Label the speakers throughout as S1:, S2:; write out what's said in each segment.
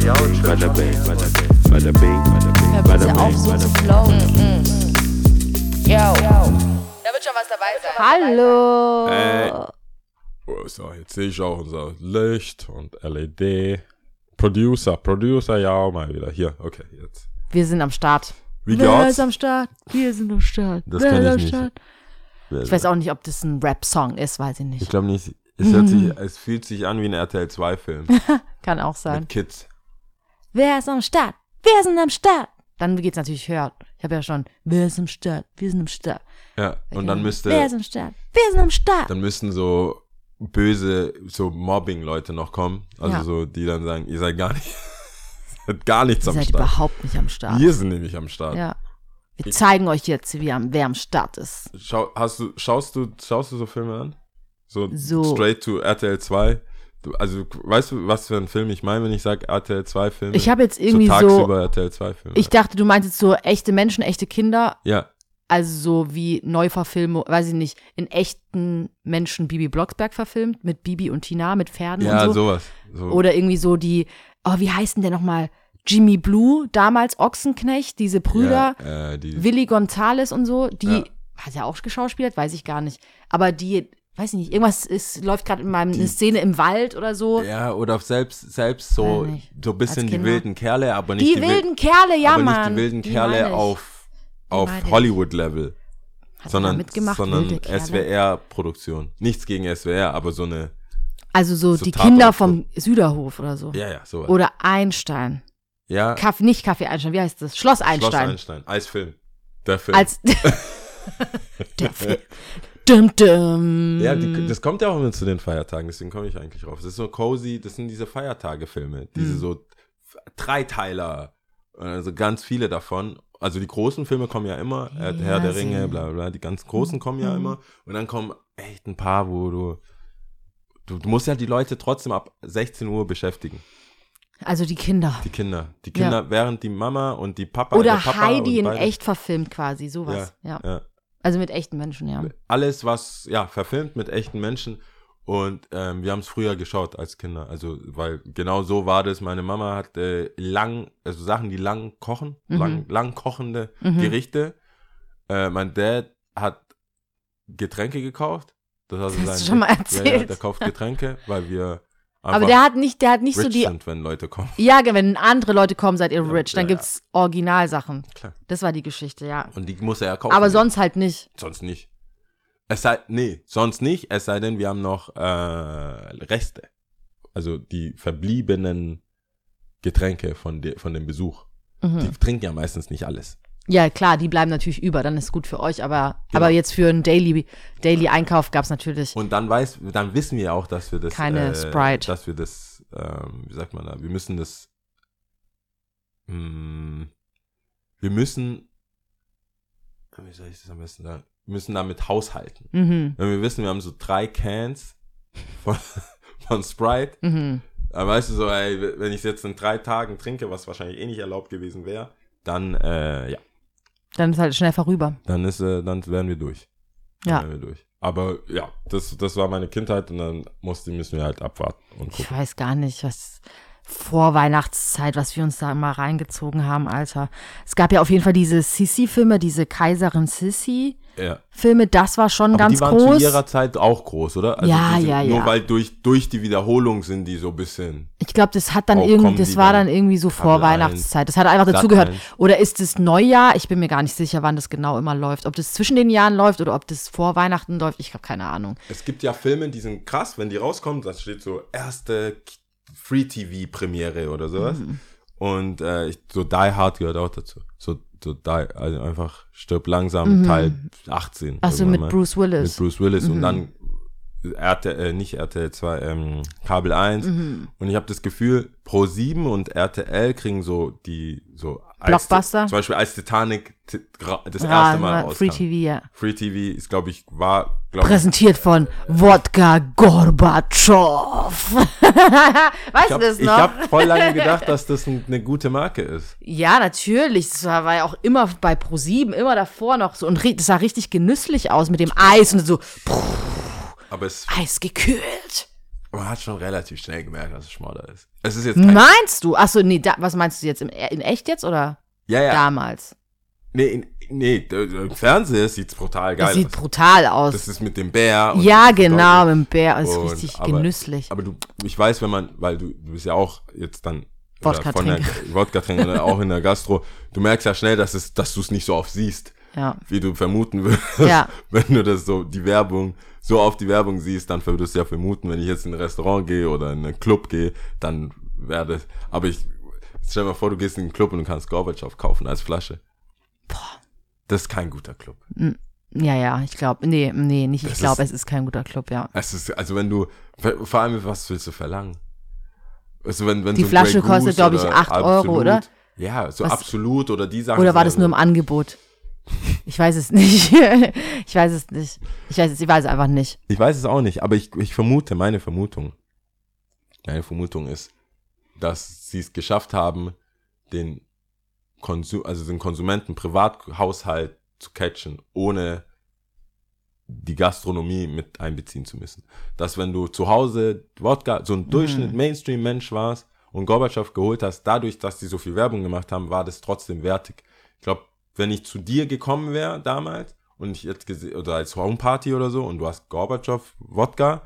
S1: bada bing, bada bing, bada bing,
S2: auf,
S1: bing,
S2: so zu
S1: bing.
S2: flowen.
S3: Yo. Da wird schon was dabei sein.
S2: Hallo.
S1: Äh. Oh, so, jetzt sehe ich auch unser Licht und LED. Producer, Producer, ja, mal wieder. Hier, okay, jetzt.
S2: Wir sind am Start.
S1: Wie
S2: Wer
S1: geht's?
S2: ist am Start? Wir sind am Start.
S1: Das
S2: Wer
S1: kann
S2: ist
S1: ich
S2: am
S1: nicht.
S2: Start? Ich weiß auch nicht, ob das ein Rap-Song ist, weiß ich
S1: Ich
S2: nicht.
S1: glaube nicht. Es, hört sich, es fühlt sich an wie ein RTL 2-Film
S2: Kann auch sein.
S1: mit Kids.
S2: Wer ist am Start? Wir sind am Start. Dann geht's natürlich höher. Ich habe ja schon, wer ist am Start? Wir sind am Start.
S1: Ja, und dann müsste,
S2: Wer ist am Start? Wir sind am Start.
S1: dann müssten so böse, so Mobbing-Leute noch kommen. Also
S2: Ja.
S1: so, die dann sagen, ihr seid gar nicht, seid gar nichts
S2: Ihr
S1: am
S2: seid
S1: Start.
S2: überhaupt nicht am Start.
S1: Wir sind nämlich am Start.
S2: Ja. Wir zeigen euch jetzt, wie am, wer am Start ist.
S1: Schau, hast du, schaust du, schaust du so Filme an? So,
S2: So.
S1: straight to RTL 2? Also, weißt du, was für ein Film ich meine, wenn ich sage RTL 2 Filme?
S2: Ich habe jetzt irgendwie
S1: so
S2: so,
S1: tagsüber RTL 2 Filme.
S2: ich dachte, du meinst jetzt so echte Menschen, echte Kinder,
S1: ja,
S2: also so wie Neuverfilmung, weiß ich nicht, in echten Menschen Bibi Blocksberg verfilmt, mit Bibi und Tina, mit Pferden
S1: ja,
S2: und so.
S1: sowas. So.
S2: Oder irgendwie so die, oh, wie heißt denn der nochmal? Jimmy Blue, damals Ochsenknecht, diese Brüder,
S1: Ja, äh, die,
S2: Willi Gonzales und so, die,
S1: Ja.
S2: hat er auch geschauspielert? Weiß ich gar nicht. Aber die, weiß ich nicht, irgendwas ist, läuft gerade in meinem, eine Szene im Wald oder so.
S1: ja, oder selbst, selbst so, so ein bisschen die wilden Kerle, aber nicht
S2: die,
S1: die, wil-
S2: wilden Kerle, ja,
S1: aber
S2: Mann.
S1: nicht die wilden
S2: Die
S1: Kerle auf, auf. Hollywood-Level.
S2: Er
S1: Sondern, sondern? SWR-Produktion. Nichts gegen SWR, aber so eine,
S2: Also so,
S1: so
S2: die
S1: Tatort-
S2: Kinder vom Süderhof oder so.
S1: ja, ja, sowas.
S2: Oder Einstein.
S1: ja,
S2: Kaff, nicht Kaffee Einstein, wie heißt das? Schloss
S1: Schloss
S2: Einstein.
S1: Einstein, als Film. Der Film.
S2: Als der Film. Dum, dum.
S1: Ja, die, das kommt ja auch immer zu den Feiertagen, deswegen komme ich eigentlich drauf. Das ist so cozy, das sind diese Feiertage-Filme, diese
S2: Mhm.
S1: so Dreiteiler, also ganz viele davon. Also die großen Filme kommen ja immer,
S2: Ja,
S1: Herr der Ringe, bla bla, bla, die ganz großen kommen ja
S2: Mhm.
S1: immer. Und dann kommen echt ein paar, wo du, du, du musst ja die Leute trotzdem ab 16 Uhr beschäftigen,
S2: Also die Kinder.
S1: die Kinder. Die Kinder, während die Mama und die Papa
S2: Oder
S1: der Papa
S2: Heidi in echt verfilmt quasi, sowas. Ja.
S1: Ja.
S2: Also mit echten Menschen, ja.
S1: alles, was, ja, verfilmt mit echten Menschen. Und ähm, wir haben es früher geschaut als Kinder. Also, weil genau so war das. Meine Mama hat äh, lang, also Sachen, die lang kochen,
S2: Mhm.
S1: lang, lang kochende
S2: Mhm.
S1: Gerichte. Äh, mein Dad hat Getränke gekauft. Das,
S2: Das hast du schon mal
S1: Ja, ja,
S2: erzählt.
S1: der kauft Getränke, weil wir
S2: Aber der hat nicht, der hat nicht so die.
S1: sind, wenn Leute kommen.
S2: Ja, wenn andere Leute kommen, seid ihr
S1: Ja,
S2: rich. Dann
S1: ja, ja.
S2: gibt's Originalsachen.
S1: Klar.
S2: Das war die Geschichte, ja.
S1: Und die muss er ja kaufen.
S2: Aber sonst halt nicht.
S1: Sonst nicht. Es sei, nee, sonst nicht, es sei denn, wir haben noch äh, Reste. Also die verbliebenen Getränke von, de, von dem Besuch.
S2: Mhm.
S1: Die trinken ja meistens nicht alles.
S2: Ja, klar, die bleiben natürlich über, dann ist gut für euch, aber,
S1: Genau.
S2: aber jetzt für einen Daily, Daily Einkauf gab's natürlich.
S1: Und dann weiß, dann wissen wir auch, dass wir das,
S2: Keine
S1: äh,
S2: Sprite.
S1: dass wir das, ähm, wie sagt man da, wir müssen das, mh, wir müssen, wie soll ich das am besten sagen, wir müssen damit haushalten.
S2: Mhm.
S1: Wenn wir wissen, wir haben so drei Cans von, von Sprite,
S2: Mhm.
S1: dann weißt du so, ey, wenn ich es jetzt in drei Tagen trinke, was wahrscheinlich eh nicht erlaubt gewesen wäre, dann, äh, ja,
S2: Dann ist halt schnell vorüber.
S1: dann ist, äh, dann wären wir durch. Dann
S2: Ja.
S1: wären wir durch. Aber ja, das, das war meine Kindheit und dann musste, müssen wir halt abwarten und
S2: Ich weiß gar nicht, was vor Weihnachtszeit, was wir uns da immer reingezogen haben, Alter. Es gab ja auf jeden Fall diese Sissi-Filme, diese Kaiserin Sissi-Filme,
S1: Ja.
S2: das war schon
S1: Aber
S2: ganz
S1: die waren
S2: groß.
S1: zu ihrer Zeit auch groß, oder? Also
S2: Ja,
S1: sind,
S2: ja,
S1: Nur
S2: ja.
S1: weil durch, durch die Wiederholung sind die so ein bisschen.
S2: Ich glaube, das hat dann
S1: Auch
S2: irgendwie, das war
S1: dann
S2: irgendwie so vor Weihnachtszeit. Das hat einfach dazugehört.
S1: 1.
S2: Oder ist es Neujahr? Ich bin mir gar nicht sicher, wann das genau immer läuft. Ob das zwischen den Jahren läuft oder ob das vor Weihnachten läuft. Ich habe keine Ahnung.
S1: Es gibt ja Filme, die sind krass, wenn die rauskommen, da steht so erste Free-TV-Premiere oder sowas.
S2: Mhm.
S1: Und äh, ich- so Die Hard gehört auch dazu. So, so die, also einfach stirb langsam, Teil 18.
S2: Achso, Mhm. mit
S1: mal.
S2: Bruce
S1: Mit
S2: Willis. Mhm.
S1: Bruce Willis und dann RTL, äh, nicht RTL 2, ähm, Kabel 1.
S2: Mhm.
S1: Und ich habe das Gefühl, Pro 7 und RTL kriegen so die so als-
S2: Blockbuster?
S1: Zum Beispiel als Titanic das erste Mal
S2: ja,
S1: rauskam.
S2: Free TV, ja.
S1: Free TV ist, glaube ich, war, glaube ich,
S2: Präsentiert von Wodka Gorbatschow. weißt
S1: ich
S2: du
S1: habe
S2: das noch?
S1: hab voll lange gedacht, dass das ein, eine gute Marke ist.
S2: Ja, natürlich. Das war, war ja auch immer bei Pro7, immer davor noch so. Und das sah richtig genüsslich aus mit dem Eis und so
S1: Aber es,
S2: Eis gekühlt.
S1: Man hat schon relativ schnell gemerkt, dass es Schmodder ist. Es ist jetzt
S2: Meinst du? Achso, nee, da, was meinst du jetzt? Im, in echt jetzt oder
S1: ja, ja.
S2: damals?
S1: Nee, in, nee, im Fernsehen sieht es brutal geil
S2: Das sieht
S1: aus.
S2: brutal aus.
S1: Das ist mit dem Bär. und
S2: ja, genau, mit dem Bär. Das ist
S1: Und-
S2: richtig
S1: aber-
S2: genüsslich.
S1: Aber du, ich weiß, wenn man, weil du, du bist ja auch jetzt dann
S2: Wodka
S1: von der
S2: trinken.
S1: Wodka trinken oder auch in der Gastro, du merkst ja schnell, dass es, dass du es nicht so oft siehst,
S2: ja.
S1: wie du vermuten würdest,
S2: Ja.
S1: wenn du das so die Werbung so oft die Werbung siehst, dann würdest du ja vermuten, wenn ich jetzt in ein Restaurant gehe oder in einen Club gehe, dann das. Aber ich stell dir mal vor, du gehst in einen Club und du kannst Gorbatschow kaufen als Flasche. Das ist kein guter Club.
S2: Ja, ja, ich glaube, nee, nee, nicht, ich
S1: Das
S2: glaube,
S1: ist-
S2: es ist kein guter Club, ja.
S1: Es ist, also wenn du, vor allem, was willst du verlangen? Also wenn, wenn
S2: Die
S1: so
S2: Flasche kostet,
S1: Goose
S2: glaub ich,
S1: oder
S2: 8 Euro, oder?
S1: Ja, so
S2: Was-
S1: absolut oder die Sachen.
S2: Oder war das nur im Angebot? Ich weiß es nicht. ich weiß es nicht. Ich weiß es, ich weiß es einfach nicht.
S1: Ich weiß es auch nicht, aber ich, ich vermute, meine Vermutung, meine Vermutung ist, dass sie es geschafft haben, den Konsum, also den Konsumenten Privathaushalt zu catchen, ohne die Gastronomie mit einbeziehen zu müssen. Dass wenn du zu Hause Wodka, so ein Durchschnitt Mainstream-Mensch warst und Gorbatschow geholt hast, dadurch, dass die so viel Werbung gemacht haben, war das trotzdem wertig. Ich glaube, wenn ich zu dir gekommen wäre damals und ich jetzt gesehen, oder als Homeparty oder so und du hast Gorbatschow Wodka,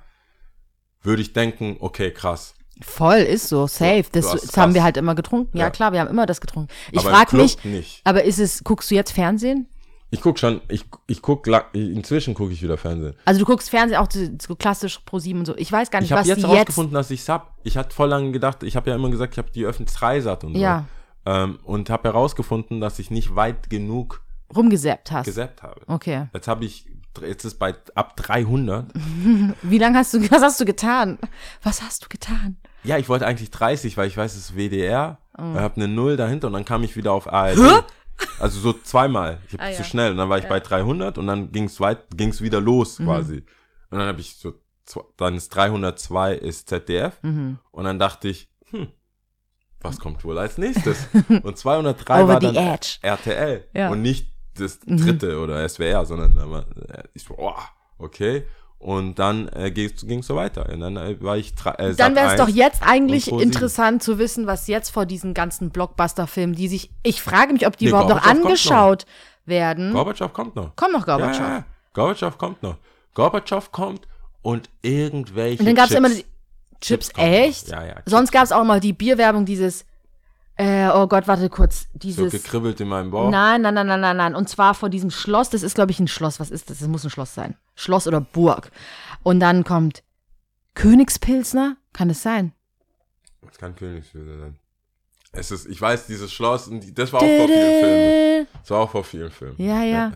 S1: würde ich denken, okay, krass.
S2: Voll ist so, safe. Das, das haben wir halt immer getrunken. Ja,
S1: Ja.
S2: klar, wir haben immer das getrunken. Ich frage mich,
S1: nicht.
S2: aber ist es, guckst du jetzt Fernsehen?
S1: Ich guck schon, ich, ich guck, inzwischen gucke ich wieder Fernsehen.
S2: Also du guckst Fernsehen auch so, klassisch pro sieben und so. Ich weiß gar nicht,
S1: Ich habe
S2: was
S1: jetzt
S2: die jetzt.
S1: rausgefunden, dass ich hab. Ich hatte voll lange gedacht, ich habe ja immer gesagt, ich habe die öffentlich Dreisat und so.
S2: Ja.
S1: Ähm, und habe herausgefunden, dass ich nicht weit genug
S2: rumgesäppt hast.
S1: gesäppt habe.
S2: Okay.
S1: Jetzt habe ich, jetzt ist bei ab 300.
S2: Wie lange hast du, was hast du getan? Was hast du getan?
S1: Ja, ich wollte eigentlich 30, weil ich weiß, es ist WDR.
S2: Oh.
S1: Ich habe eine Null dahinter und dann kam ich wieder auf ARD. Also so zweimal. Ich habe
S2: Ah,
S1: zu
S2: ja.
S1: schnell und dann war ich bei 300 und dann ging es weit, ging's wieder los
S2: Mhm.
S1: quasi. Und dann habe ich so, dann ist 302 ist ZDF
S2: Mhm.
S1: und dann dachte ich, hm, was kommt wohl als nächstes? Und 203
S2: Over
S1: war dann
S2: edge.
S1: RTL
S2: Ja. Mhm.
S1: und nicht das dritte oder SWR, sondern war, äh, ich so, oh, okay. Und dann äh, ging es so weiter. Und dann äh, war ich drei- äh,
S2: Dann wäre es doch
S1: 1
S2: jetzt eigentlich
S1: und Pro7.
S2: interessant zu wissen, was jetzt vor diesen ganzen Blockbuster-Filmen, die sich, ich frage mich, ob die
S1: Nee,
S2: überhaupt noch
S1: Gorbatschow kommt
S2: angeschaut werden.
S1: Gorbatschow kommt noch.
S2: Komm noch, Gorbatschow.
S1: Ja, ja, ja. Gorbatschow kommt noch. Gorbatschow kommt und irgendwelche
S2: Und dann gab es immer die Chips,
S1: noch.
S2: echt?
S1: Ja, ja. Chips.
S2: Sonst gab es auch mal die Bierwerbung, dieses, äh, oh Gott, warte kurz,
S1: so
S2: dieses.
S1: gekribbelt in meinem Bauch.
S2: Nein, nein, nein, nein, nein, nein. Und zwar vor diesem Schloss, das ist, glaube ich, ein Schloss. Was ist das? Das muss ein Schloss sein. Schloss oder Burg. Und dann kommt Königspilsner? Kann es sein?
S1: Das kann Königswürde sein. Es ist, ich weiß, dieses Schloss, das war auch vor vielen Filmen. Das war auch vor vielen Filmen.
S2: Ja, ja.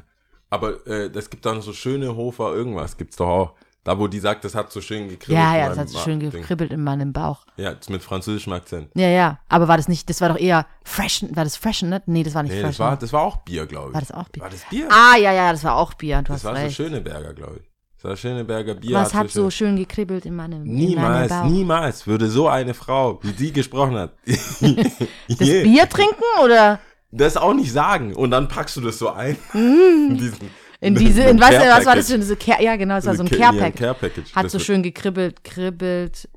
S1: Aber äh, es gibt dann so schöne Hofer irgendwas, gibt's doch auch. Da, wo die sagt, das hat so schön gekribbelt.
S2: Ja, ja, das hat so schön gekribbelt in meinem Bauch.
S1: Ja, das mit französischem Akzent.
S2: Ja, ja. Aber war das nicht, das war doch eher Freshen, war das Freshen, ne? Nee, das war nicht
S1: Nee, das
S2: Freshen.
S1: war, das war auch Bier, glaube ich.
S2: War das auch Bier?
S1: War das Bier?
S2: ah, ja, ja, das war auch Bier. Du
S1: das
S2: hast
S1: war
S2: recht.
S1: so Schöneberger, glaube ich. Das war Schöneberger Bier.
S2: Was hat
S1: so
S2: so schön gekribbelt in meinem, in meinem
S1: Niemals,
S2: Bauch?
S1: niemals würde so eine Frau, wie die gesprochen hat,
S2: Das
S1: Je,
S2: Bier trinken oder
S1: das auch nicht sagen. Und dann packst du das so ein. in, diesen,
S2: Mm. In diese, in was, was war das für diese Care, ja genau, es war so ein
S1: Care-
S2: Care. Hat
S1: Das
S2: so schön gekribbelt, kribbelt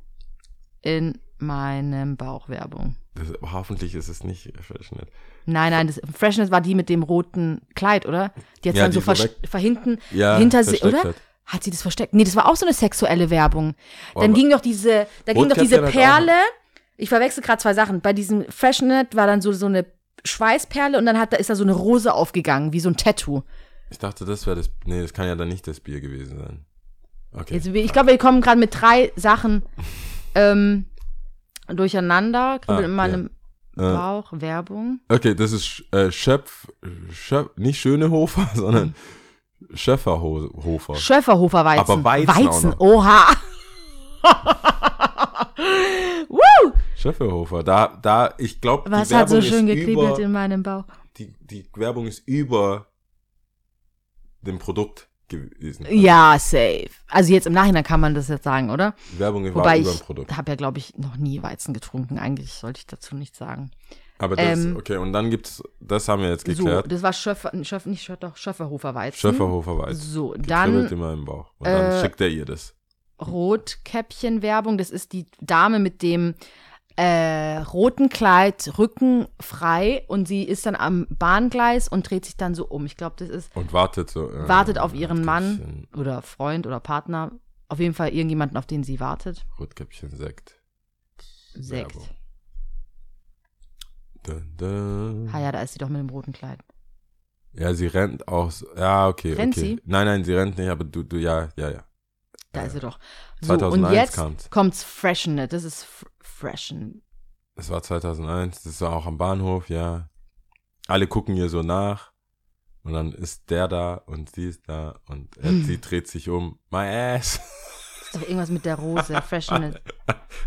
S2: in meinem Bauch Werbung.
S1: Das, hoffentlich ist es nicht Freshenet.
S2: Nein, nein, das Freshness war die mit dem roten Kleid, oder? Die hat
S1: Ja,
S2: dann so ver verhinten,
S1: Ja,
S2: hinter
S1: versteckt
S2: oder?
S1: hat.
S2: Hat sie das versteckt? Nee, das war auch so eine sexuelle Werbung. Dann
S1: aber-
S2: ging doch diese, da ging doch diese Perle. Ich verwechsel gerade zwei Sachen. Bei diesem Freshenet war dann so, so eine Schweißperle und dann hat, da ist da so eine Rose aufgegangen, wie so ein Tattoo.
S1: Ich dachte, das wäre das. Nee, das kann ja dann nicht das Bier gewesen sein. Okay.
S2: Jetzt, ich glaube, wir kommen gerade mit drei Sachen ähm, durcheinander. Kribbelt
S1: Ah,
S2: in meinem
S1: Äh,
S2: Bauch, Werbung.
S1: okay, das ist äh, Schöpf, Schöpf, nicht Schönehofer, sondern Schöfferhofer.
S2: Schöfferhofer Weizen.
S1: Aber Weizen noch.
S2: oha. Woo!
S1: Schöfferhofer. Da, da, ich glaube, die
S2: Was hat
S1: Werbung
S2: so schön gekribbelt in meinem Bauch?
S1: die, die Werbung ist über dem Produkt gewesen.
S2: Ja, safe. Also jetzt im Nachhinein kann man das jetzt sagen, oder?
S1: Werbung war
S2: Wobei
S1: über
S2: ich
S1: dem Produkt.
S2: habe ja, glaube ich, noch nie Weizen getrunken. Eigentlich sollte ich dazu nichts sagen.
S1: Aber das,
S2: ähm,
S1: okay, und dann gibt's, das haben wir jetzt
S2: So,
S1: geklärt.
S2: das war Schöffer, Schöff, nicht Schöffer, doch Schöfferhofer Weizen.
S1: Schöfferhofer Weizen.
S2: So, dann
S1: in meinem Bauch. Und dann
S2: äh,
S1: schickt er ihr das.
S2: Rotkäppchen-Werbung. Das ist die Dame mit dem äh, roten Kleid, Rücken frei und sie ist dann am Bahngleis und dreht sich dann so um. Ich glaube, das ist.
S1: Und wartet so. Äh,
S2: wartet auf ihren Mann oder Freund oder Partner. Auf jeden Fall irgendjemanden, auf den sie wartet.
S1: Rotkäppchen Sekt.
S2: Sekt. Dun, dun. Ah ja, da ist sie doch mit dem roten Kleid.
S1: Ja, sie rennt auch. So, ja, okay.
S2: Rennt
S1: okay.
S2: sie?
S1: Nein, nein, sie rennt nicht, aber du, du, ja, ja, ja.
S2: Da ist sie doch.
S1: So, 2001
S2: und jetzt
S1: kam's.
S2: kommt's Freshen. Das ist Freshen.
S1: Das war 2001, das war auch am Bahnhof, ja. Alle gucken ihr so nach. Und dann ist der da und sie ist da und er,
S2: Hm.
S1: sie dreht sich um. My ass.
S2: Das ist doch irgendwas mit der Rose. Freshen.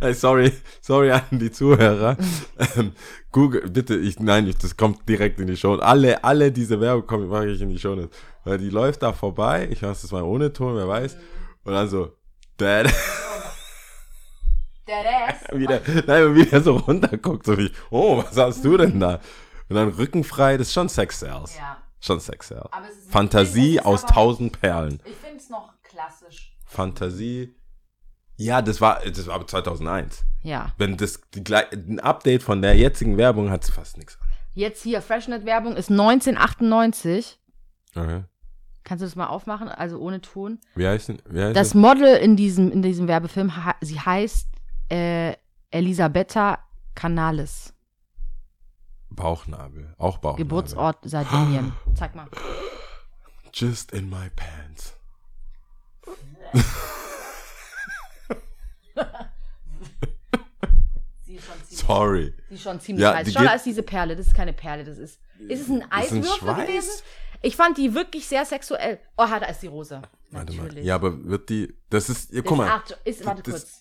S1: Hey, sorry, sorry an die Zuhörer. ähm, Google, bitte, ich, nein, ich, das kommt direkt in die Show. Alle, alle diese Werbung kommen, mache ich in die Show. Weil die läuft da vorbei. Ich weiß das mal ohne Ton, wer weiß. Und dann so, Dad. wieder, nein, wieder so runterguckt, so wie, oh, was hast du denn da? Und dann rückenfrei, das ist schon Sex Sales.
S2: Ja.
S1: Schon Sex Sales. Fantasie
S2: ist
S1: aus tausend Perlen.
S2: Ich finde es noch klassisch.
S1: Fantasie. Ja, das war, das war aber 2001.
S2: Ja.
S1: Wenn das die, ein Update von der jetzigen Werbung hat fast nichts.
S2: Jetzt hier, Freshnet-Werbung ist 1998.
S1: Okay.
S2: Kannst du das mal aufmachen? Also ohne Ton.
S1: Wie heißt denn? Wie heißt
S2: Das
S1: das?
S2: Model in diesem, in diesem Werbefilm, sie heißt äh, Elisabetta Canales.
S1: Bauchnabel. Auch Bauchnabel.
S2: Geburtsort Sardinien. Zeig mal.
S1: Just in my pants.
S2: Sie ist schon ziemlich,
S1: Sorry.
S2: sie ist schon ziemlich
S1: Ja,
S2: heiß. Schau, da ist diese Perle. Das ist keine Perle, das ist. Ist es ein
S1: Das ist ein
S2: Eiswürfel gewesen? Ich fand die wirklich sehr sexuell. Oh, da ist die Rose.
S1: Warte mal.
S2: Natürlich.
S1: Ja, aber wird die. Das ist. Ja,
S2: Das
S1: guck mal.
S2: Ist, warte
S1: das-
S2: kurz.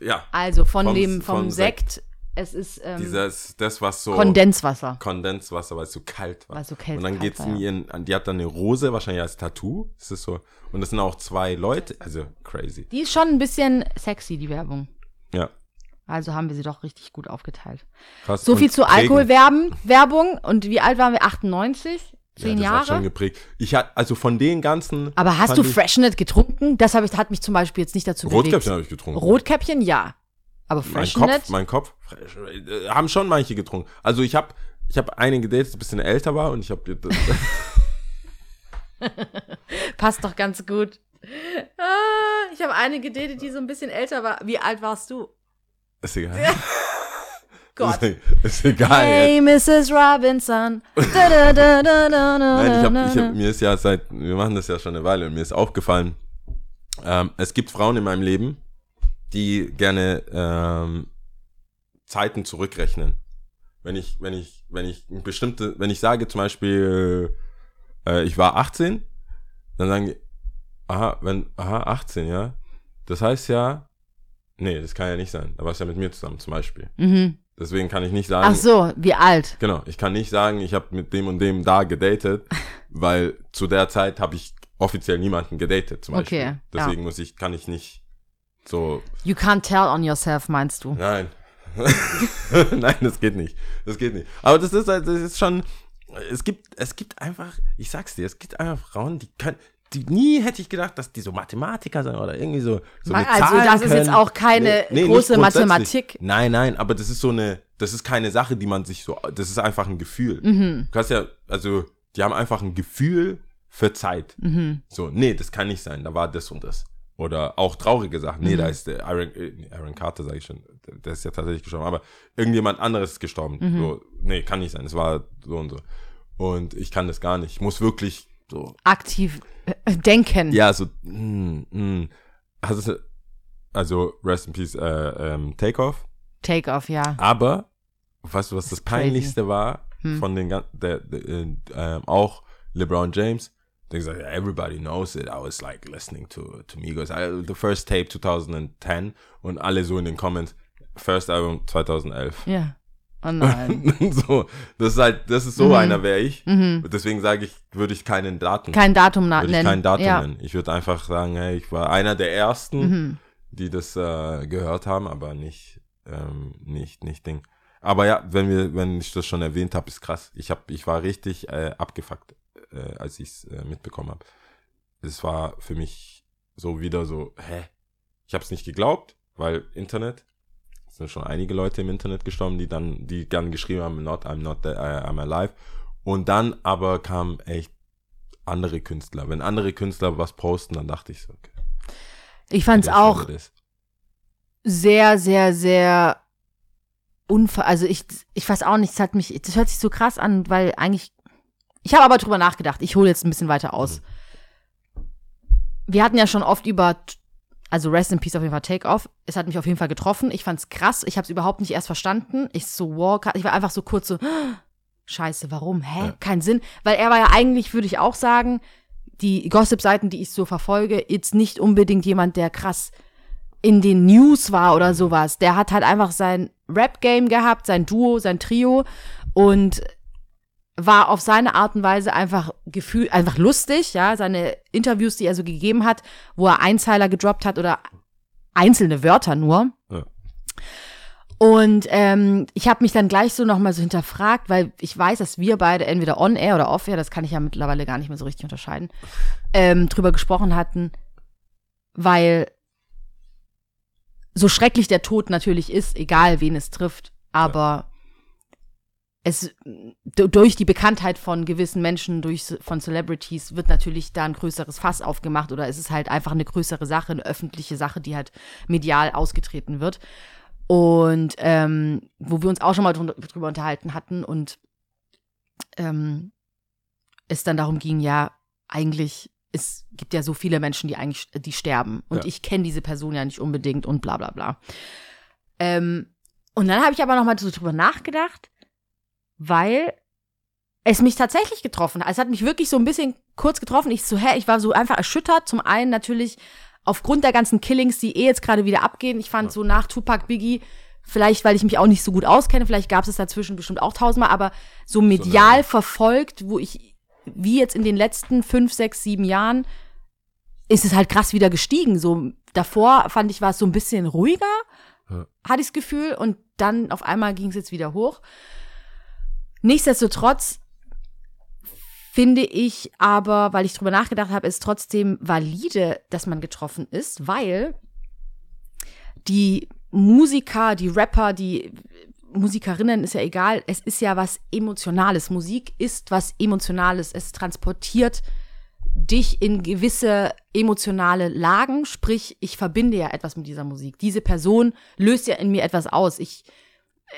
S1: Ja.
S2: Also von
S1: Vom-
S2: dem, vom
S1: vom
S2: Sekt, es ist ähm,
S1: Dieses, das, was so.
S2: Kondenswasser.
S1: Kondenswasser, weil es so kalt war.
S2: Weil so kalt-
S1: und dann geht's in ihren, die hat dann eine Rose, wahrscheinlich als Tattoo. Das ist so. Und das sind auch zwei Leute, also crazy.
S2: Die ist schon ein bisschen sexy, die Werbung.
S1: Ja.
S2: Also haben wir sie doch richtig gut aufgeteilt.
S1: Krass.
S2: So viel zu. Alkoholwerbung. Werbung. Und wie alt waren wir? 98? Zehn
S1: ja, das Hat schon
S2: Jahre?
S1: geprägt. Ich hatte, also von den ganzen.
S2: Aber hast du Freshenet getrunken? Das ich, hat mich zum Beispiel jetzt nicht dazu
S1: Rotkäppchen
S2: bewegt.
S1: habe ich getrunken.
S2: Rotkäppchen, ja. Aber
S1: Mein
S2: Freshenet?
S1: Kopf, mein Kopf, äh, haben schon manche getrunken. Also ich habe ich hab einen gedatet, der ein bisschen älter war und ich habe
S2: Passt doch ganz gut. Ah, ich habe eine gedatet, die so ein bisschen älter war. Wie alt warst du?
S1: ist egal.
S2: Gott.
S1: Ist, egal.
S2: Hey, Mrs. Robinson. Da, da, da, da, da,
S1: Nein, ich hab, ich hab, mir ist ja seit, wir machen das ja schon eine Weile und mir ist aufgefallen, ähm, es gibt Frauen in meinem Leben, die gerne ähm, Zeiten zurückrechnen. Wenn ich, wenn ich, wenn ich bestimmte, wenn ich sage zum Beispiel, äh, ich war 18, dann sagen die, aha, wenn, aha, 18, ja. Das heißt ja, nee, das kann ja nicht sein. Da warst du ja mit mir zusammen zum Beispiel.
S2: Mhm.
S1: Deswegen kann ich nicht sagen,
S2: Ach so, wie alt?
S1: Genau, ich kann nicht sagen, ich habe mit dem und dem da gedatet, weil zu der Zeit habe ich offiziell niemanden gedatet zum Beispiel.
S2: Okay,
S1: Deswegen
S2: ja.
S1: muss ich, kann ich nicht so,
S2: You can't tell on yourself, meinst du?
S1: nein. nein, das geht nicht. Das geht nicht. Aber das ist halt, das ist schon, es gibt, es gibt einfach, ich sag's dir, es gibt einfach Frauen, die können, die nie hätte ich gedacht, dass die so Mathematiker sind oder irgendwie so. so mit
S2: Also, das ist jetzt
S1: können.
S2: auch keine
S1: nicht
S2: große
S1: grundsätzlich.
S2: Mathematik.
S1: Nein, nein, aber das ist so eine, das ist keine Sache, die man sich so, das ist einfach ein Gefühl.
S2: Mhm.
S1: Du kannst ja, also, die haben einfach ein Gefühl für Zeit.
S2: Mhm.
S1: So, nee, das kann nicht sein, da war das und das. Oder auch traurige Sachen. Nee,
S2: Mhm.
S1: da ist der Aaron, äh, nee, Aaron Carter, sage ich schon, der- der ist ja tatsächlich gestorben, aber irgendjemand anderes ist gestorben.
S2: Mhm.
S1: So, nee, kann nicht sein, es war so und so. Und ich kann das gar nicht. Ich muss wirklich so,
S2: Aktiv äh, denken.
S1: ja, so, mm, mm. Du, also, rest in peace, äh, ähm, Takeoff.
S2: Take-off, ja.
S1: Aber, weißt du, was das
S2: crazy.
S1: Peinlichste war?
S2: Hm.
S1: Von den ganzen, der, der, äh, ähm, auch LeBron James. Der gesagt, everybody knows it. I was like listening to, to Migos. I, the first tape 2010 und alle so in den Comments. First Album 2011.
S2: Ja. Oh nein.
S1: so, das ist halt, das ist so
S2: Mhm.
S1: einer wäre ich.
S2: Mhm.
S1: Deswegen sage ich, würde ich keinen Daten,
S2: Kein Datum
S1: würde ich
S2: nennen.
S1: kein Datum
S2: ja.
S1: nennen. Ich würde einfach sagen, hey, ich war einer der ersten
S2: Mhm.
S1: die das äh, gehört haben, aber nicht, ähm, nicht, nicht Ding. Aber ja, wenn wir, wenn ich das schon erwähnt habe, ist krass. Ich hab, ich war richtig äh, abgefuckt, äh, als ich es äh, mitbekommen habe. Es war für mich so wieder so, hä? Ich habe es nicht geglaubt, weil Internet, sind schon einige Leute im Internet gestorben, die dann, die dann geschrieben haben, not, I'm not, uh, I'm alive. Und dann aber kamen echt andere Künstler. Wenn andere Künstler was posten, dann dachte ich so, okay.
S2: Ich fand es auch sehr, sehr, sehr unver, also ich, ich weiß auch nicht, es hat mich, das hört sich so krass an, weil eigentlich, ich habe aber drüber nachgedacht, ich hole jetzt ein bisschen weiter aus. Mhm. Wir hatten ja schon oft über, also Rest in Peace auf jeden Fall Take Off. Es hat mich auf jeden Fall getroffen. Ich fand's krass. Ich habe es überhaupt nicht erst verstanden. Ich so, wow, ich war einfach so kurz so, Scheiße, warum? Hä? Ja. Kein Sinn. Weil er war ja eigentlich, würde ich auch sagen, die Gossip-Seiten, die ich so verfolge, jetzt nicht unbedingt jemand, der krass in den News war oder sowas. Der hat halt einfach sein Rap-Game gehabt, sein Duo, sein Trio und war auf seine Art und Weise einfach gefühl, einfach lustig, ja, seine Interviews, die er so gegeben hat, wo er Einzeiler gedroppt hat oder einzelne Wörter nur. Ja. Und ähm, ich habe mich dann gleich so nochmal so hinterfragt, weil ich weiß, dass wir beide entweder on-air oder off-air, das kann ich ja mittlerweile gar nicht mehr so richtig unterscheiden, ähm, drüber gesprochen hatten, weil so schrecklich der Tod natürlich ist, egal wen es trifft, aber ja. Es durch die Bekanntheit von gewissen Menschen, durch von Celebrities, wird natürlich da ein größeres Fass aufgemacht oder es ist halt einfach eine größere Sache, eine öffentliche Sache, die halt medial ausgetreten wird. Und ähm, wo wir uns auch schon mal drüber unterhalten hatten und ähm, es dann darum ging, ja, eigentlich, es gibt ja so viele Menschen, die eigentlich, die sterben. Und ja. ich kenne diese Person ja nicht unbedingt und bla bla bla. Ähm, und dann habe ich aber noch mal so drüber nachgedacht, weil es mich tatsächlich getroffen hat. Es hat mich wirklich so ein bisschen kurz getroffen. Ich so, hä, ich war so einfach erschüttert. Zum einen natürlich aufgrund der ganzen Killings, die eh jetzt gerade wieder abgehen, ich fand ja. so nach Tupac Biggie, vielleicht weil ich mich auch nicht so gut auskenne, vielleicht gab es dazwischen bestimmt auch tausendmal, aber so medial so verfolgt, wo ich, wie jetzt in den letzten fünf, sechs, sieben Jahren, ist es halt krass wieder gestiegen. So davor fand ich, war es so ein bisschen ruhiger, ja. hatte ich das Gefühl, und dann auf einmal ging es jetzt wieder hoch. Nichtsdestotrotz finde ich aber, weil ich drüber nachgedacht habe, ist trotzdem valide, dass man getroffen ist, weil die Musiker, die Rapper, die Musikerinnen ist ja egal, es ist ja was Emotionales. Musik ist was Emotionales. Es transportiert dich in gewisse emotionale Lagen, sprich, ich verbinde ja etwas mit dieser Musik. Diese Person löst ja in mir etwas aus. Ich,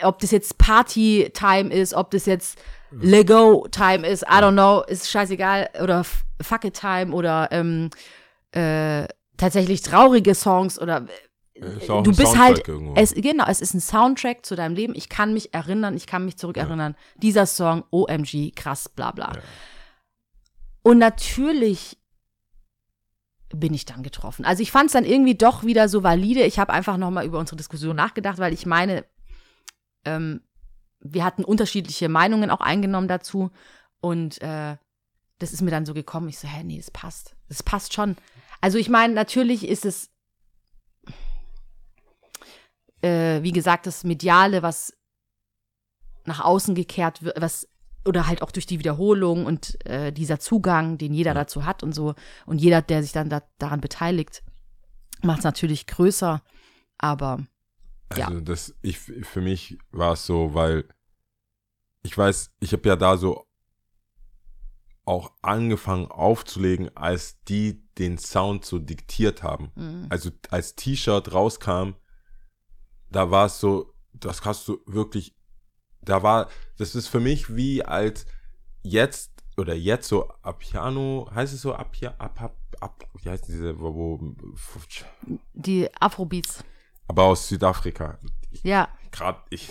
S2: ob das jetzt Party-Time ist, ob das jetzt Lego Time ist, I don't know, ist scheißegal, oder Fuck it Time oder ähm, äh, tatsächlich traurige Songs oder äh, du bist halt, es, genau, es ist ein Soundtrack zu deinem Leben. Ich kann mich erinnern, ich kann mich zurückerinnern. Ja. Dieser Song, OMG, krass, bla bla. Ja. Und natürlich bin ich dann getroffen. Also ich fand es dann irgendwie doch wieder so valide. Ich habe einfach noch mal über unsere Diskussion nachgedacht, weil ich meine, ähm, wir hatten unterschiedliche Meinungen auch eingenommen dazu. Und äh, das ist mir dann so gekommen. Ich so, hä, nee, das passt. Das passt schon. Also ich meine, natürlich ist es, äh, wie gesagt, das Mediale, was nach außen gekehrt wird, was oder halt auch durch die Wiederholung und äh, dieser Zugang, den jeder dazu hat und so und jeder, der sich dann da, daran beteiligt, macht es natürlich größer. Aber ja.
S1: Also das, ich, für mich war es so, weil ich weiß, ich habe ja da so auch angefangen aufzulegen, als die den Sound so diktiert haben. Mhm. Also als T-Shirt rauskam, da war es so, das hast du wirklich, da war, das ist für mich wie als jetzt oder jetzt so Apiano, heißt es so Apia, ab, ab, ab, wie heißt diese, wo, wo
S2: die Afrobeats.
S1: Aber aus Südafrika.
S2: Ja.
S1: Gerade ich.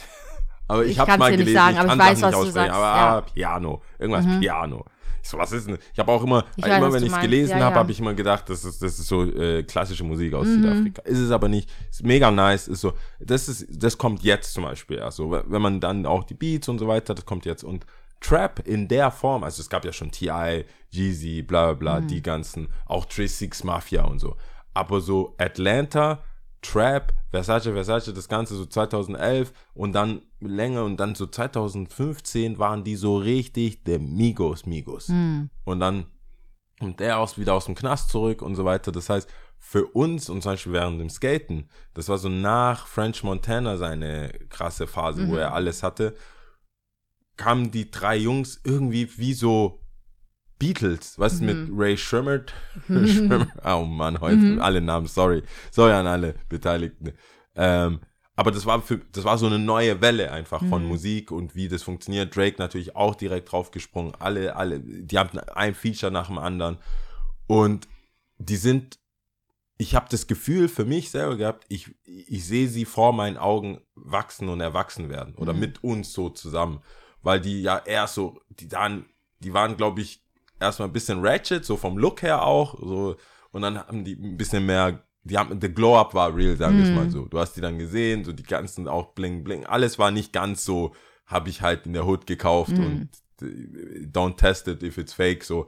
S1: Aber ich, ich habe mal gelesen, sagen, ich kann aber ich weiß, was du sagst. Aber ja. ah, Piano, irgendwas mhm. Piano. Ich so, was ist denn? Ich habe auch immer, ich immer weiß, wenn ich es gelesen ja, habe, ja. habe ich immer gedacht, das ist, das ist so äh, klassische Musik aus mhm. Südafrika. Ist es aber nicht. Ist mega nice. Ist so, das ist, das kommt jetzt zum Beispiel erst so. Wenn man dann auch die Beats und so weiter, das kommt jetzt und Trap in der Form, also es gab ja schon T.I., Jeezy, bla bla bla, mhm. die ganzen, auch Trey Six Mafia und so. Aber so Atlanta, Trap, Versace, Versace, das Ganze so 2011 und dann länger und dann so 2015 waren die so richtig der Migos, Migos. Mhm. Und dann Und der aus, wieder aus dem Knast zurück und so weiter. Das heißt, für uns und zum Beispiel während dem Skaten, das war so nach French Montana seine krasse Phase, mhm. wo er alles hatte, kamen die drei Jungs irgendwie wie so Beatles, was mhm. mit Ray Schrimmert? Mhm. oh Mann, heute mhm. alle Namen, sorry. Sorry an alle Beteiligten. Ähm, aber das war für, das war so eine neue Welle einfach von mhm. Musik und wie das funktioniert. Drake natürlich auch direkt draufgesprungen. Alle, alle, die haben ein Feature nach dem anderen. Und die sind, ich habe das Gefühl für mich selber gehabt, ich, ich sehe sie vor meinen Augen wachsen und erwachsen werden. Oder mhm. mit uns so zusammen. Weil die ja erst so, die waren, die waren, glaube ich, erstmal ein bisschen ratchet, so vom Look her auch. So, und dann haben die ein bisschen mehr die haben, the Glow Up war real, sagen wir mm. mal so. Du hast die dann gesehen, so die ganzen auch bling bling. Alles war nicht ganz so, habe ich halt in der Hood gekauft mm. und äh, don't test it if it's fake, so.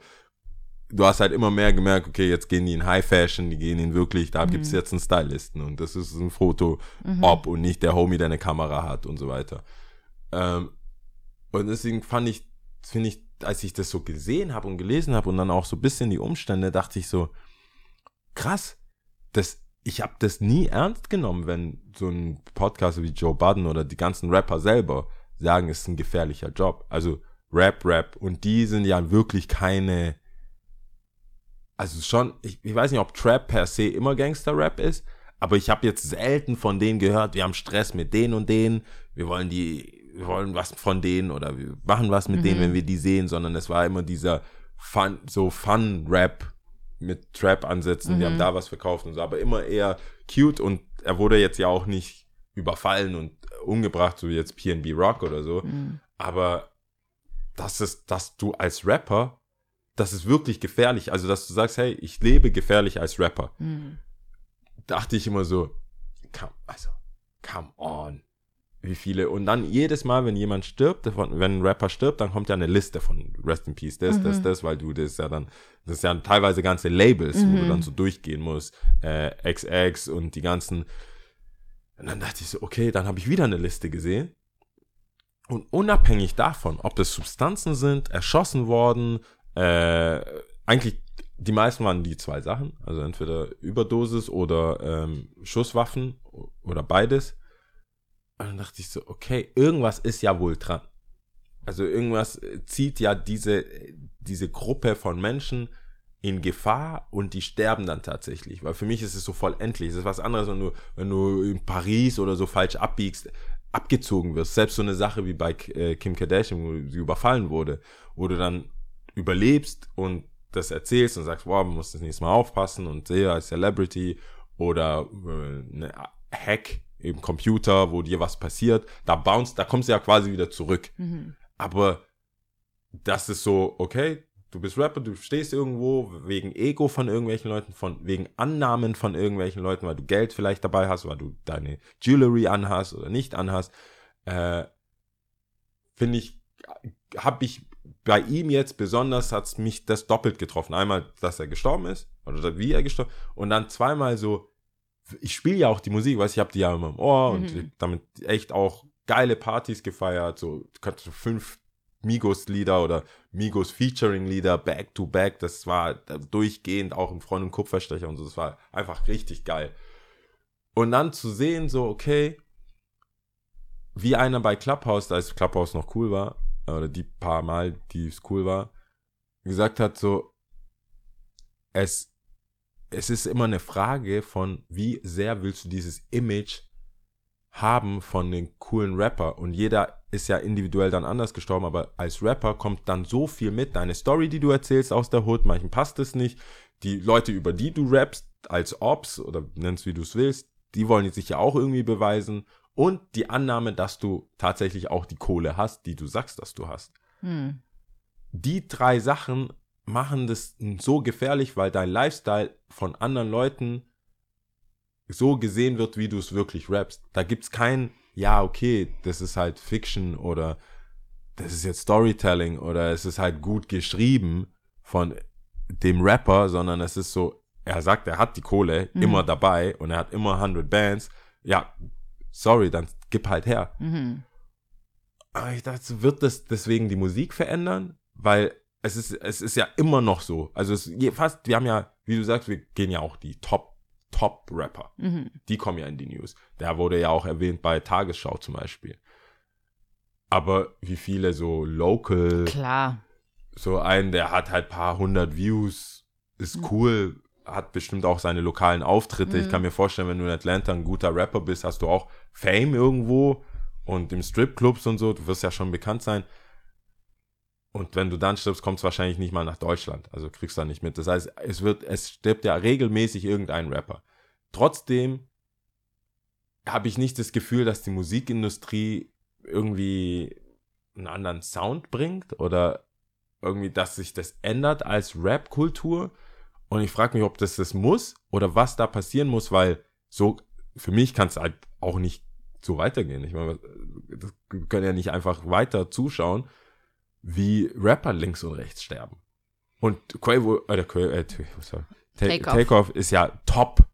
S1: Du hast halt immer mehr gemerkt, okay, jetzt gehen die in High Fashion, die gehen in wirklich, da mm. gibt's jetzt einen Stylisten und das ist ein Foto -hmm. ob und nicht der Homie, der eine Kamera hat und so weiter. Ähm, und deswegen fand ich, finde ich, als ich das so gesehen habe und gelesen habe und dann auch so ein bisschen die Umstände, dachte ich so, krass, das, ich habe das nie ernst genommen, wenn so ein Podcaster wie Joe Budden oder die ganzen Rapper selber sagen, es ist ein gefährlicher Job. Also Rap, Rap. Und die sind ja wirklich keine, also schon, ich, ich weiß nicht, ob Trap per se immer Gangster-Rap ist, aber ich habe jetzt selten von denen gehört, wir haben Stress mit denen und denen, wir wollen die, wir wollen was von denen oder wir machen was mit mhm. denen, wenn wir die sehen, sondern es war immer dieser Fun, so Fun-Rap, mit Trap-Ansätzen, mhm. die haben mhm. da was verkauft und so, aber immer eher cute und er wurde jetzt ja auch nicht überfallen und umgebracht, so wie jetzt PNB Rock oder so. Mhm. Aber das ist, dass du als Rapper, das ist wirklich gefährlich. Also, dass du sagst, hey, ich lebe gefährlich als Rapper. Mhm. Dachte ich immer so, come, also, come on wie viele. Und dann jedes Mal, wenn jemand stirbt, wenn ein Rapper stirbt, dann kommt ja eine Liste von Rest in Peace, das, mhm. das, das, weil du das ja dann, das ist ja teilweise ganze Labels, mhm. wo du mhm. dann so durchgehen musst, äh, XX und die ganzen. Und dann dachte ich so, okay, dann habe ich wieder eine Liste gesehen. Und unabhängig davon, ob das Substanzen sind, erschossen worden, äh, eigentlich die meisten waren die zwei Sachen, also entweder Überdosis oder ähm, Schusswaffen oder beides und dann dachte ich so, okay, irgendwas ist ja wohl dran. Also irgendwas zieht ja diese, diese Gruppe von Menschen in Gefahr und die sterben dann tatsächlich. Weil für mich ist es so vollendlich. Es ist was anderes, wenn du, wenn du in Paris oder so falsch abbiegst, abgezogen wirst. Selbst so eine Sache wie bei äh, Kim Kardashian, wo sie überfallen wurde, wo du dann überlebst und das erzählst und sagst, wow, man muss das nächste Mal aufpassen und sehe als Celebrity oder äh, eine Hack im Computer, wo dir was passiert, da bounce, da kommst du ja quasi wieder zurück. Mhm. Aber das ist so, okay, du bist Rapper, du stehst irgendwo wegen Ego von irgendwelchen Leuten, von, wegen Annahmen von irgendwelchen Leuten, weil du Geld vielleicht dabei hast, weil du deine Jewelry anhast oder nicht anhast. Äh, Finde ich, habe ich bei ihm jetzt besonders, hat mich das doppelt getroffen. Einmal, dass er gestorben ist, oder wie er gestorben und dann zweimal so, ich spiele ja auch die Musik, weißt ich habe die ja immer im Ohr mhm. und damit echt auch geile Partys gefeiert, so, fünf Migos-Lieder oder Migos-Featuring-Lieder back to back, das war durchgehend auch im Freund und Kupferstecher und so, das war einfach richtig geil. Und dann zu sehen, so, okay, wie einer bei Clubhouse, als Clubhouse noch cool war, oder die paar Mal, die es cool war, gesagt hat, so, es es ist immer eine Frage von, wie sehr willst du dieses Image haben von den coolen Rapper und jeder ist ja individuell dann anders gestorben, aber als Rapper kommt dann so viel mit, deine Story, die du erzählst aus der Hood, manchen passt es nicht, die Leute, über die du rappst, als Ops oder nennst wie du es willst, die wollen sich ja auch irgendwie beweisen und die Annahme, dass du tatsächlich auch die Kohle hast, die du sagst, dass du hast. Hm. Die drei Sachen machen das so gefährlich, weil dein Lifestyle von anderen Leuten so gesehen wird, wie du es wirklich rappst. Da gibt's kein, ja, okay, das ist halt Fiction oder das ist jetzt Storytelling oder es ist halt gut geschrieben von dem Rapper, sondern es ist so, er sagt, er hat die Kohle mhm. immer dabei und er hat immer 100 Bands. Ja, sorry, dann gib halt her. Mhm. Aber ich dachte, wird das deswegen die Musik verändern? Weil es ist, es ist ja immer noch so. Also es fast, wir haben ja, wie du sagst, wir gehen ja auch die Top, Top-Rapper.
S2: Mhm.
S1: Die kommen ja in die News. Der wurde ja auch erwähnt bei Tagesschau zum Beispiel. Aber wie viele so local,
S2: Klar.
S1: so einen, der hat halt paar hundert Views, ist
S2: Mhm.
S1: cool, hat bestimmt auch seine lokalen Auftritte. Ich
S2: Mhm.
S1: kann mir vorstellen, wenn du in Atlanta ein guter Rapper bist, hast du auch Fame irgendwo und im Stripclubs und so, du wirst ja schon bekannt sein. Und wenn du dann stirbst, kommt es wahrscheinlich nicht mal nach Deutschland. Also kriegst du da nicht mit. Das heißt, es wird, es stirbt ja regelmäßig irgendein Rapper. Trotzdem habe ich nicht das Gefühl, dass die Musikindustrie irgendwie einen anderen Sound bringt oder irgendwie, dass sich das ändert als Rap-Kultur. Und ich frage mich, ob das das muss oder was da passieren muss, weil so, für mich kann es halt auch nicht so weitergehen. Ich meine, wir können ja nicht einfach weiter zuschauen, wie Rapper links und rechts sterben. Und Quavo, äh, Quavo äh, sorry, Ta-
S2: Takeoff.
S1: Ist ja top.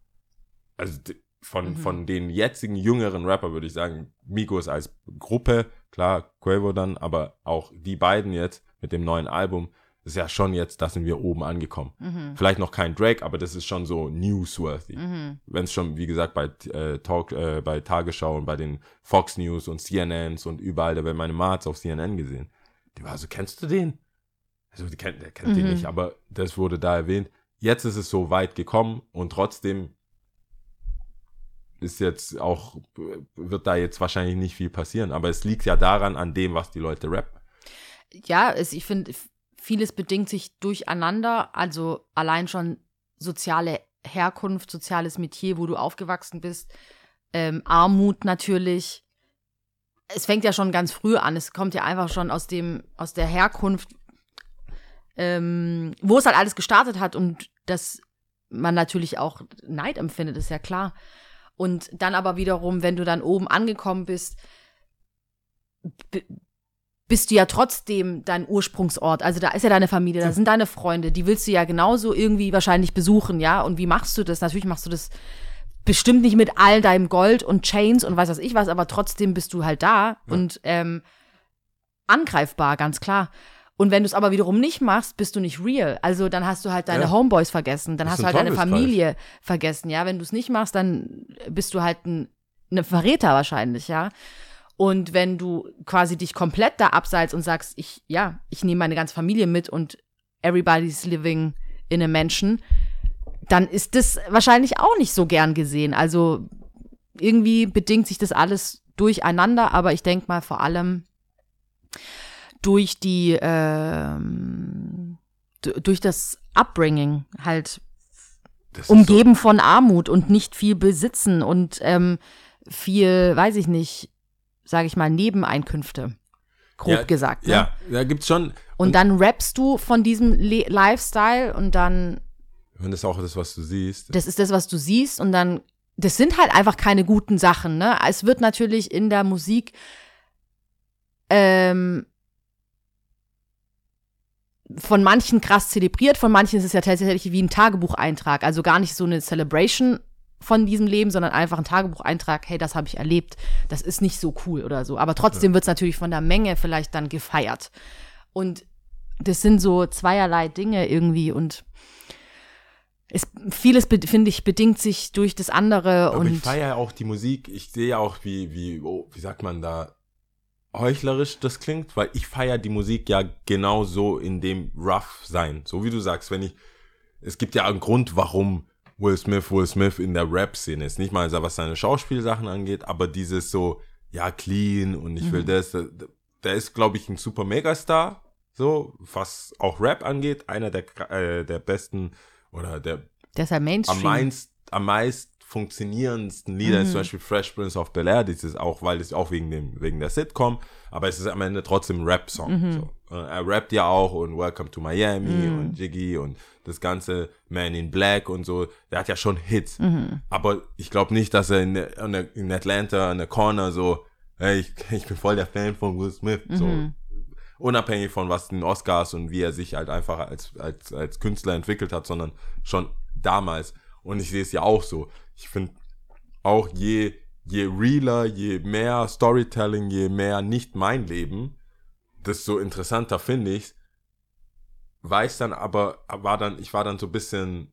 S1: Also von,
S2: Mhm.
S1: von den jetzigen jüngeren Rapper würde ich sagen, Migos als Gruppe, klar, Quavo dann, aber auch die beiden jetzt mit dem neuen Album, ist ja schon jetzt, da sind wir oben angekommen.
S2: Mhm.
S1: Vielleicht noch kein Drake, aber das ist schon so newsworthy.
S2: Mhm.
S1: Wenn es schon, wie gesagt, bei äh, Talk, äh, bei Tagesschau und bei den Fox News und CNNs und überall, da werden meine Marz auf CNN gesehen. Die war so, kennst du den? Also, die kennt, der kennt den
S2: Mhm.
S1: nicht, aber das wurde da erwähnt. Jetzt ist es so weit gekommen und trotzdem ist jetzt auch, wird da jetzt wahrscheinlich nicht viel passieren, aber es liegt ja daran, an dem, was die Leute rappen.
S2: Ja, es, ich finde, vieles bedingt sich durcheinander. Also allein schon soziale Herkunft, soziales Metier, wo du aufgewachsen bist, ähm, Armut natürlich. Es fängt ja schon ganz früh an. Es kommt ja einfach schon aus dem, aus der Herkunft, ähm, wo es halt alles gestartet hat und dass man natürlich auch Neid empfindet, ist ja klar. Und dann aber wiederum, wenn du dann oben angekommen bist, bist du ja trotzdem dein Ursprungsort. Also da ist ja deine Familie, da sind deine Freunde, die willst du ja genauso irgendwie wahrscheinlich besuchen, ja. Und wie machst du das? Natürlich machst du das bestimmt nicht mit all deinem Gold und Chains und weiß was ich was, aber trotzdem bist du halt da
S1: Ja.
S2: und ähm, angreifbar, ganz klar. Und wenn du es aber wiederum nicht machst, bist du nicht real. Also dann hast du halt deine
S1: Ja.
S2: Homeboys vergessen, dann
S1: Das
S2: hast du
S1: ein
S2: halt deine. Familie vergessen, ja. Wenn du es nicht machst, dann bist du halt ein, eine Verräter wahrscheinlich, ja. Und wenn du quasi dich komplett da abseits und sagst, ich, ja, ich nehme meine ganze Familie mit und everybody's living in a mansion, dann ist das wahrscheinlich auch nicht so gern gesehen. Also irgendwie bedingt sich das alles durcheinander, aber ich denke mal vor allem durch die, d- durch das Upbringing halt
S1: Das
S2: umgeben von Armut und nicht viel besitzen und ähm, viel, weiß ich nicht, sage ich mal, Nebeneinkünfte. Grob
S1: Ja,
S2: gesagt.
S1: So,
S2: Ne?
S1: ja, da gibt's schon,
S2: Und dann rappst du von diesem Le Lifestyle und dann,
S1: und das ist auch das, was du siehst.
S2: das ist das, was du siehst und dann, das sind halt einfach keine guten Sachen. Ne? Es wird natürlich in der Musik ähm, von manchen krass zelebriert, von manchen ist es ja tatsächlich wie ein Tagebucheintrag. Also gar nicht so eine Celebration von diesem Leben, sondern einfach ein Tagebucheintrag, hey, das habe ich erlebt. Das ist nicht so cool oder so. Aber trotzdem wird es natürlich von der Menge vielleicht dann gefeiert. Und das sind so zweierlei Dinge irgendwie und es, vieles, finde ich, bedingt sich durch das andere
S1: Aber
S2: und
S1: ich feiere ja auch die Musik. Ich sehe ja auch, wie, wie, oh, wie sagt man da, heuchlerisch das klingt, weil ich feiere die Musik ja genau so in dem Rough sein. So wie du sagst, wenn ich, es gibt ja einen Grund, warum Will Smith Will Smith in der Rap-Szene ist. Nicht mal, was seine Schauspielsachen angeht, aber dieses so, ja, clean und ich will das, der, der ist, glaube ich, ein super Megastar, so, was auch Rap angeht, einer der, äh, der besten oder der
S2: das ja Mainstream.
S1: am meist, am meist funktionierendsten Lieder ist zum Beispiel Fresh Prince of Bel Air, das ist auch, weil es auch wegen dem, wegen der Sitcom, aber es ist am Ende trotzdem ein Rap-Song. So. Äh, Er rappt ja auch und Welcome to Miami und Jiggy und das ganze Man in Black und so, der hat ja schon Hits. Aber ich glaube nicht, dass er in, in, in Atlanta in der Corner so, hey, ich, ich bin voll der Fan von Will Smith, so unabhängig von was den Oscars und wie er sich halt einfach als, als, als Künstler entwickelt hat, sondern schon damals. Und ich sehe es ja auch so. Ich finde auch je, je realer, je mehr Storytelling, je mehr nicht mein Leben, desto interessanter finde ich weiß dann aber, war dann, ich war dann so ein bisschen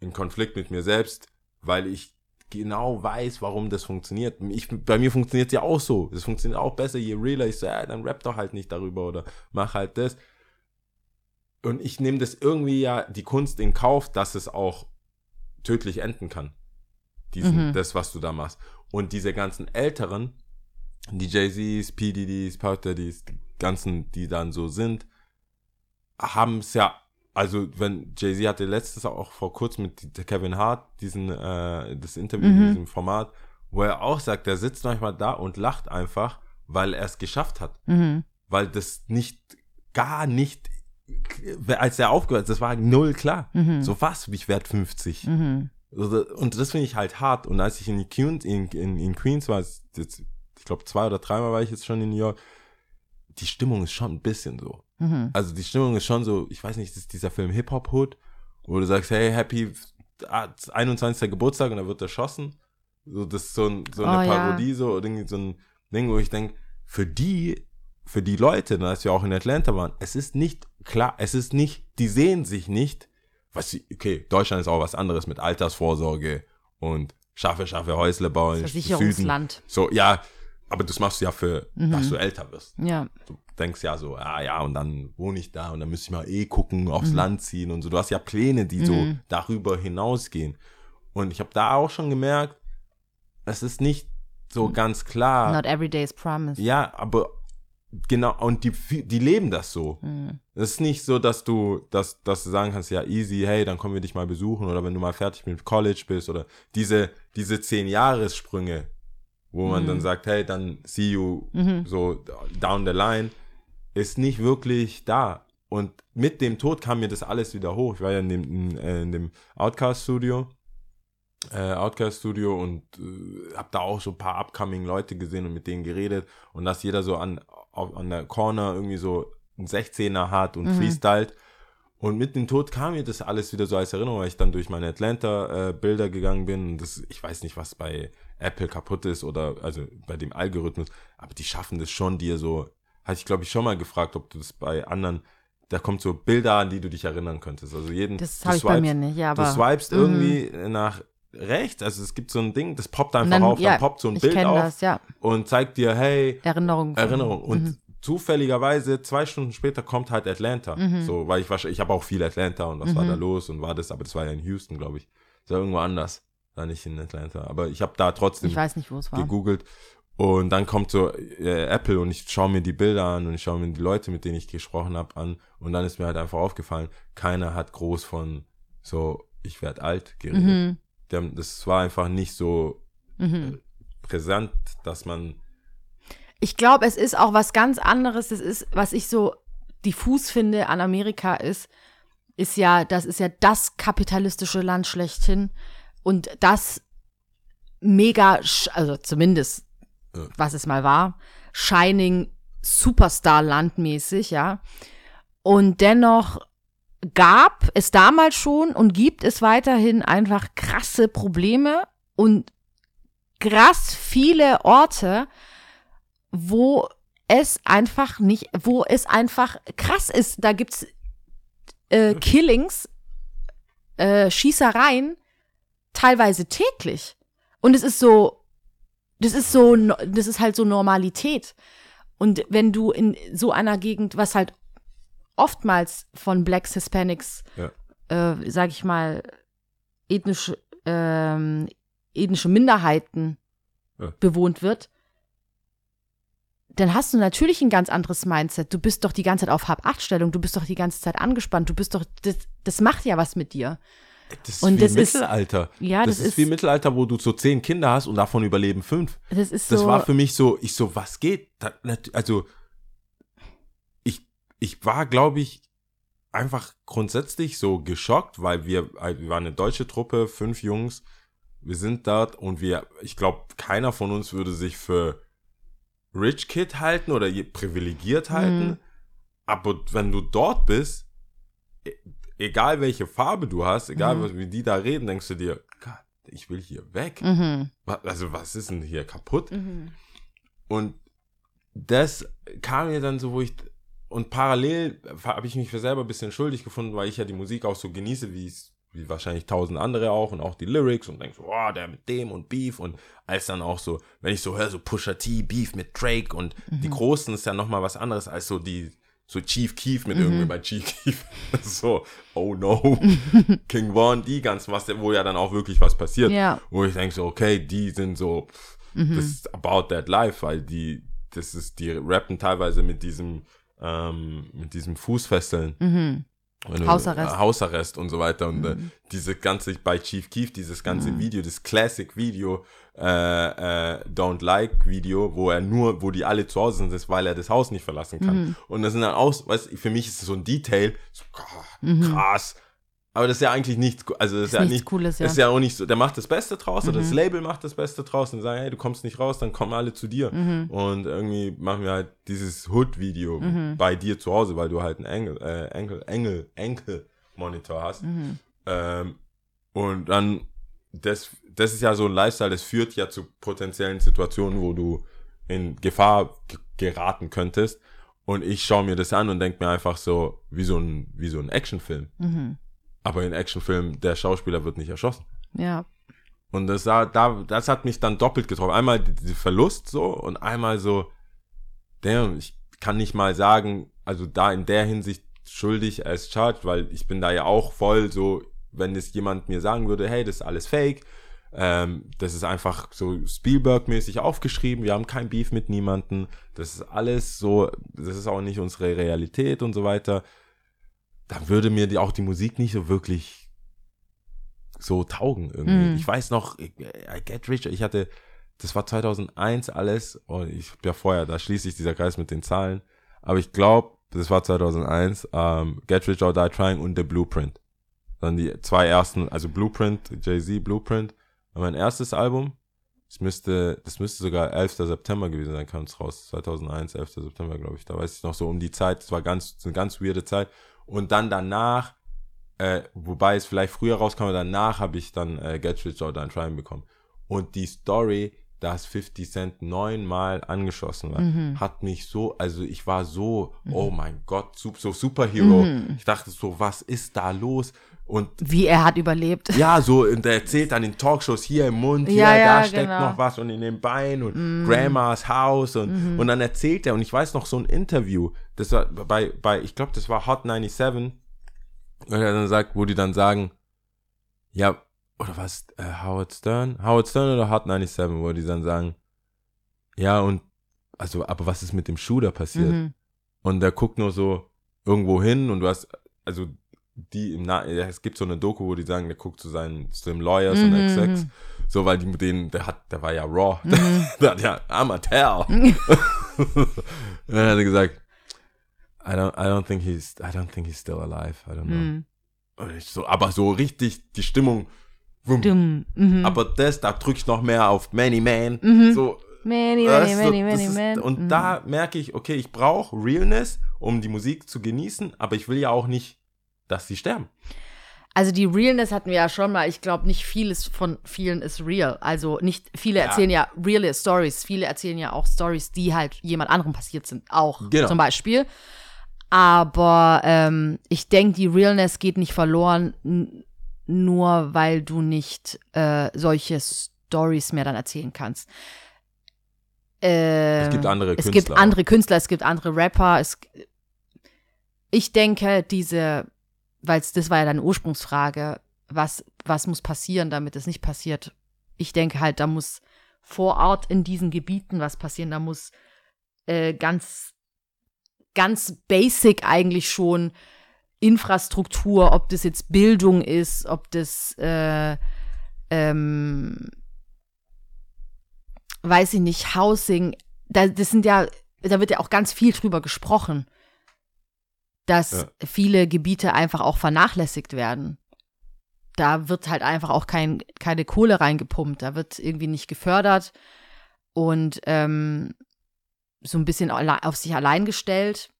S1: in Konflikt mit mir selbst, weil ich genau weiß, warum das funktioniert. Ich, bei mir funktioniert es ja auch so. Es funktioniert auch besser, je realer ich so, ja, dann rap doch halt nicht darüber oder mach halt das. Und ich nehme das irgendwie ja die Kunst in Kauf, dass es auch tödlich enden kann. Diesen,
S2: Mhm.
S1: Das, was du da machst. Und diese ganzen Älteren, die Jay-Z's, PDDs, Puff Daddies, die ganzen, die dann so sind, haben es ja, also wenn Jay-Z hatte letztes auch vor kurzem mit Kevin Hart diesen, äh, das Interview in
S2: Mhm.
S1: diesem Format, wo er auch sagt, er sitzt manchmal da und lacht einfach, weil er es geschafft hat.
S2: Mhm.
S1: Weil das nicht, gar nicht, als er aufgehört hat, das war null klar.
S2: Mhm.
S1: So was, ich werd 50.
S2: Mhm.
S1: Also, Und das finde ich halt hart. Und als ich in, Queens, in, in, in Queens war, jetzt, ich glaube zwei oder dreimal war ich jetzt schon in New York, die Stimmung ist schon ein bisschen so.
S2: Mhm.
S1: Also die Stimmung ist schon so, ich weiß nicht, das ist dieser Film Hip Hop Hood, wo du sagst, hey, happy ah, 21. Geburtstag und da wird erschossen. So, das ist so, ein, so eine
S2: Oh, ja.
S1: Parodie, so, oder so ein Ding, wo ich denke, für die, für die Leute, ne, als wir auch in Atlanta waren, es ist nicht klar, es ist nicht, die sehen sich nicht, was sie, okay, Deutschland ist auch was anderes mit Altersvorsorge und schaffe, schaffe Häusle bauen.
S2: Versicherungsland.
S1: So, ja, aber das machst du ja für,
S2: Mhm.
S1: dass du älter wirst
S2: Ja.
S1: du denkst ja so, ah ja, und dann wohne ich da und dann müsste ich mal eh gucken,
S2: Mhm.
S1: aufs Land ziehen und so. Du hast ja Pläne, die so darüber hinausgehen. Und ich habe da auch schon gemerkt, es ist nicht so ganz klar.
S2: Not every day is promised.
S1: Ja, aber genau, und die, die leben das so.
S2: Mhm.
S1: Es ist nicht so, dass du, dass, dass du sagen kannst, ja, easy, hey, dann kommen wir dich mal besuchen oder wenn du mal fertig mit College bist oder diese, diese zehn Jahressprünge, wo man
S2: Mhm.
S1: dann sagt, hey, dann see you
S2: Mhm.
S1: so down the line, ist nicht wirklich da. Und mit dem Tod kam mir das alles wieder hoch. Ich war ja in dem, in, äh, in dem Outcast-Studio, äh, Outcast-Studio und äh, habe da auch so ein paar upcoming Leute gesehen und mit denen geredet und dass jeder so an, auf, an der Corner irgendwie so einen 16er hat und freestylt. Und mit dem Tod kam mir das alles wieder so als Erinnerung, weil ich dann durch meine Atlanta-Bilder gegangen bin. Und das, ich weiß nicht, was bei Apple kaputt ist oder also bei dem Algorithmus, aber die schaffen das schon, dir so, hatte ich glaube ich schon mal gefragt, ob du das bei anderen, da kommt so Bilder an, die du dich erinnern könntest. Also jeden,
S2: Das habe ich bei mir nicht, ja, aber.
S1: du swipest
S2: Mhm.
S1: irgendwie nach rechts, also es gibt so ein Ding, das poppt einfach
S2: dann,
S1: auf,
S2: ja,
S1: dann poppt so ein
S2: ich
S1: Bild auf
S2: das, ja.
S1: und zeigt dir, hey,
S2: Erinnerung.
S1: Erinnerung. Und
S2: Mhm.
S1: zufälligerweise, zwei Stunden später, kommt halt Atlanta.
S2: Mhm.
S1: So, weil ich wahrscheinlich, ich habe auch viel Atlanta und was war da los und war das, aber das war ja in Houston, glaube ich. Das war irgendwo anders. War nicht in Atlanta. Aber ich habe da trotzdem
S2: Ich weiß nicht, wo es war.
S1: gegoogelt. Und dann kommt so äh, Apple und ich schaue mir die Bilder an und ich schaue mir die Leute, mit denen ich gesprochen habe, an. Und dann ist mir halt einfach aufgefallen, keiner hat groß von so, ich werde alt geredet.
S2: Mhm.
S1: Der, das war einfach nicht so
S2: Mhm.
S1: präsent, dass man
S2: Ich glaube, es ist auch was ganz anderes. Das ist, was ich so diffus finde an Amerika ist, ist ja, das ist ja das kapitalistische Land schlechthin und das mega, also zumindest,
S1: Ja.
S2: was es mal war, Shining Superstar-Land mäßig, ja. Und dennoch gab es damals schon und gibt es weiterhin einfach krasse Probleme und krass viele Orte, wo es einfach nicht, wo es einfach krass ist. Da gibt's äh, Killings, äh, Schießereien, teilweise täglich. Und es ist so, das ist so, das ist halt so Normalität. Und wenn du in so einer Gegend, was halt oftmals von Blacks, Hispanics,
S1: Ja.
S2: äh, sag ich mal, ethnische, ähm, ethnische Minderheiten
S1: Ja.
S2: bewohnt wird, dann hast du natürlich ein ganz anderes Mindset. Du bist doch die ganze Zeit auf Hab-Acht-Stellung, du bist doch die ganze Zeit angespannt, du bist doch, das, das macht ja was mit dir.
S1: Das ist
S2: Und
S1: wie
S2: das ist-
S1: Mittelalter.
S2: Ja,
S1: das,
S2: das
S1: ist, wie
S2: ist-
S1: Mittelalter, wo du so zehn Kinder hast und davon überleben fünf.
S2: Das ist so.
S1: Das war für mich so, ich so, was geht? Also, ich, ich war, glaube ich, einfach grundsätzlich so geschockt, weil wir, wir waren eine deutsche Truppe, fünf Jungs, wir sind dort und wir, ich glaube, keiner von uns würde sich für Rich Kid halten oder privilegiert halten.
S2: Mhm.
S1: Aber wenn du dort bist, egal welche Farbe du hast, egal
S2: Mhm.
S1: wie die da reden, denkst du dir, Gott, ich will hier weg.
S2: mhm.
S1: Also was ist denn hier kaputt?
S2: Mhm.
S1: Und das kam mir dann so, wo ich, und parallel habe ich mich für selber ein bisschen schuldig gefunden, weil ich ja die Musik auch so genieße, wie es wie wahrscheinlich tausend andere auch und auch die Lyrics und denk so, oh, der mit dem und Beef und als dann auch so, wenn ich so höre, so Pusha T, Beef mit Drake und mhm. die Großen ist ja nochmal was anderes als so die, so Chief Keef mit mhm. irgendwie bei Chief Keef. so, oh no, King Vaughn, die ganzen, was, wo ja dann auch wirklich was passiert.
S2: Ja.
S1: Wo ich denke so, okay, die sind so, mhm. das ist about that life, weil die, das ist, die rappen teilweise mit diesem, ähm, mit diesem Fußfesseln.
S2: Mhm. Hausarrest.
S1: Hausarrest und so weiter. Und äh, mhm. äh, diese ganze, bei Chief Keef, dieses ganze mhm. Video, das Classic-Video, äh, äh, Don't Like Video, wo er nur, wo die alle zu Hause sind, ist, weil er das Haus nicht verlassen kann. Mhm. Und das sind dann auch, weißt für mich ist das so ein Detail, so, oh, krass. Aber das ist ja eigentlich nichts, also das ist, ist ja nicht, Cooles, ja. ist ja auch nicht so, der macht das Beste draus mhm. oder das mhm. Label macht das Beste draus und sagen, hey, du kommst nicht raus, dann kommen alle zu dir. Mhm. Und irgendwie machen wir halt dieses Hood-Video mhm. bei dir zu Hause, weil du halt einen Engel, äh, Engel, Engel, Enkel-Monitor hast. Mhm. Ähm, und dann, das, das ist ja so ein Lifestyle, das führt ja zu potenziellen Situationen, wo du in Gefahr geraten könntest. Und ich schaue mir das an und denke mir einfach so, wie so ein, wie so ein Actionfilm. Aber in Actionfilmen, der Schauspieler wird nicht erschossen.
S2: Ja.
S1: Und das, da, das hat mich dann doppelt getroffen. Einmal die Verlust so und einmal so, damn, ich kann nicht mal sagen, also da in der Hinsicht schuldig als charged, weil ich bin da ja auch voll so, wenn es jemand mir sagen würde, hey, das ist alles fake, ähm, das ist einfach so Spielberg-mäßig aufgeschrieben, wir haben kein Beef mit niemanden, das ist alles so, das ist auch nicht unsere Realität und so weiter da würde mir die, auch die Musik nicht so wirklich so taugen irgendwie. Mm. Ich weiß noch, I Get Rich, ich hatte, das war 2001 alles und ich ja vorher, da schließe ich dieser Kreis mit den Zahlen, aber ich glaube, das war 2001, um, ähm, Get Rich or Die Trying und The Blueprint. Dann die zwei ersten, also Blueprint, Jay-Z, Blueprint, mein erstes Album. Das müsste, das müsste sogar 11. September gewesen sein, kam es raus. 2001, 11. September, glaube ich. Da weiß ich noch so um die Zeit. Das war ganz, eine ganz weirde Zeit. Und dann danach, äh, wobei es vielleicht früher rauskam, danach habe ich dann äh, Get Rich or Die Trying bekommen. Und die Story, dass 50 Cent neunmal angeschossen war, mhm. hat mich so, also ich war so, mhm. oh mein Gott, so, Superhero. Mhm. Ich dachte so, was ist da los? Und
S2: wie er hat überlebt.
S1: Ja, so, und er erzählt dann in Talkshows hier im Mund, hier, ja, ja, da steckt genau. noch was und in den Beinen und mm. Grandmas Haus und, mm. und dann erzählt er, und ich weiß noch so ein Interview, das war bei, bei ich glaube, das war Hot 97, und er dann sagt, wo die dann sagen, ja, oder was, äh, Howard Stern? Howard Stern oder Hot 97, wo die dann sagen, ja, und, also, aber was ist mit dem Shooter passiert? Mhm. Und der guckt nur so irgendwo hin und du hast, also die im Na es gibt so eine Doku, wo die sagen, der guckt zu seinen zu dem Lawyers mhm. und X6, so weil die den der hat der war ja raw. Mhm. der hat ja I'm a tell. dann hat er gesagt I don't I don't think he's I don't think he's still alive. I don't know. Mhm. Und ich so aber so richtig die Stimmung Dumm. Mhm. Aber das, da drücke ich noch mehr auf Many Man. Mhm. So,
S2: many, many, many, many, man.
S1: Und mhm. da merke ich, okay, ich brauche Realness, um die Musik zu genießen, aber ich will ja auch nicht dass sie sterben.
S2: Also die Realness hatten wir ja schon mal. Ich glaube, nicht vieles von vielen ist real. Also nicht viele erzählen ja, ja reale Stories. Viele erzählen ja auch Stories, die halt jemand anderem passiert sind. Auch genau. zum Beispiel. Aber ähm, ich denke, die Realness geht nicht verloren, nur weil du nicht äh, solche Stories mehr dann erzählen kannst.
S1: Äh, es gibt andere
S2: Künstler. Es gibt andere Künstler, es gibt andere Rapper. Es, ich denke, diese weil das war ja deine Ursprungsfrage, was, was muss passieren, damit es nicht passiert. Ich denke halt, da muss vor Ort in diesen Gebieten was passieren, da muss äh, ganz, ganz basic eigentlich schon Infrastruktur, ob das jetzt Bildung ist, ob das, äh, ähm, weiß ich nicht, Housing, da, das sind ja, da wird ja auch ganz viel drüber gesprochen dass ja. viele Gebiete einfach auch vernachlässigt werden. Da wird halt einfach auch kein, keine Kohle reingepumpt, da wird irgendwie nicht gefördert und ähm, so ein bisschen auf sich allein gestellt.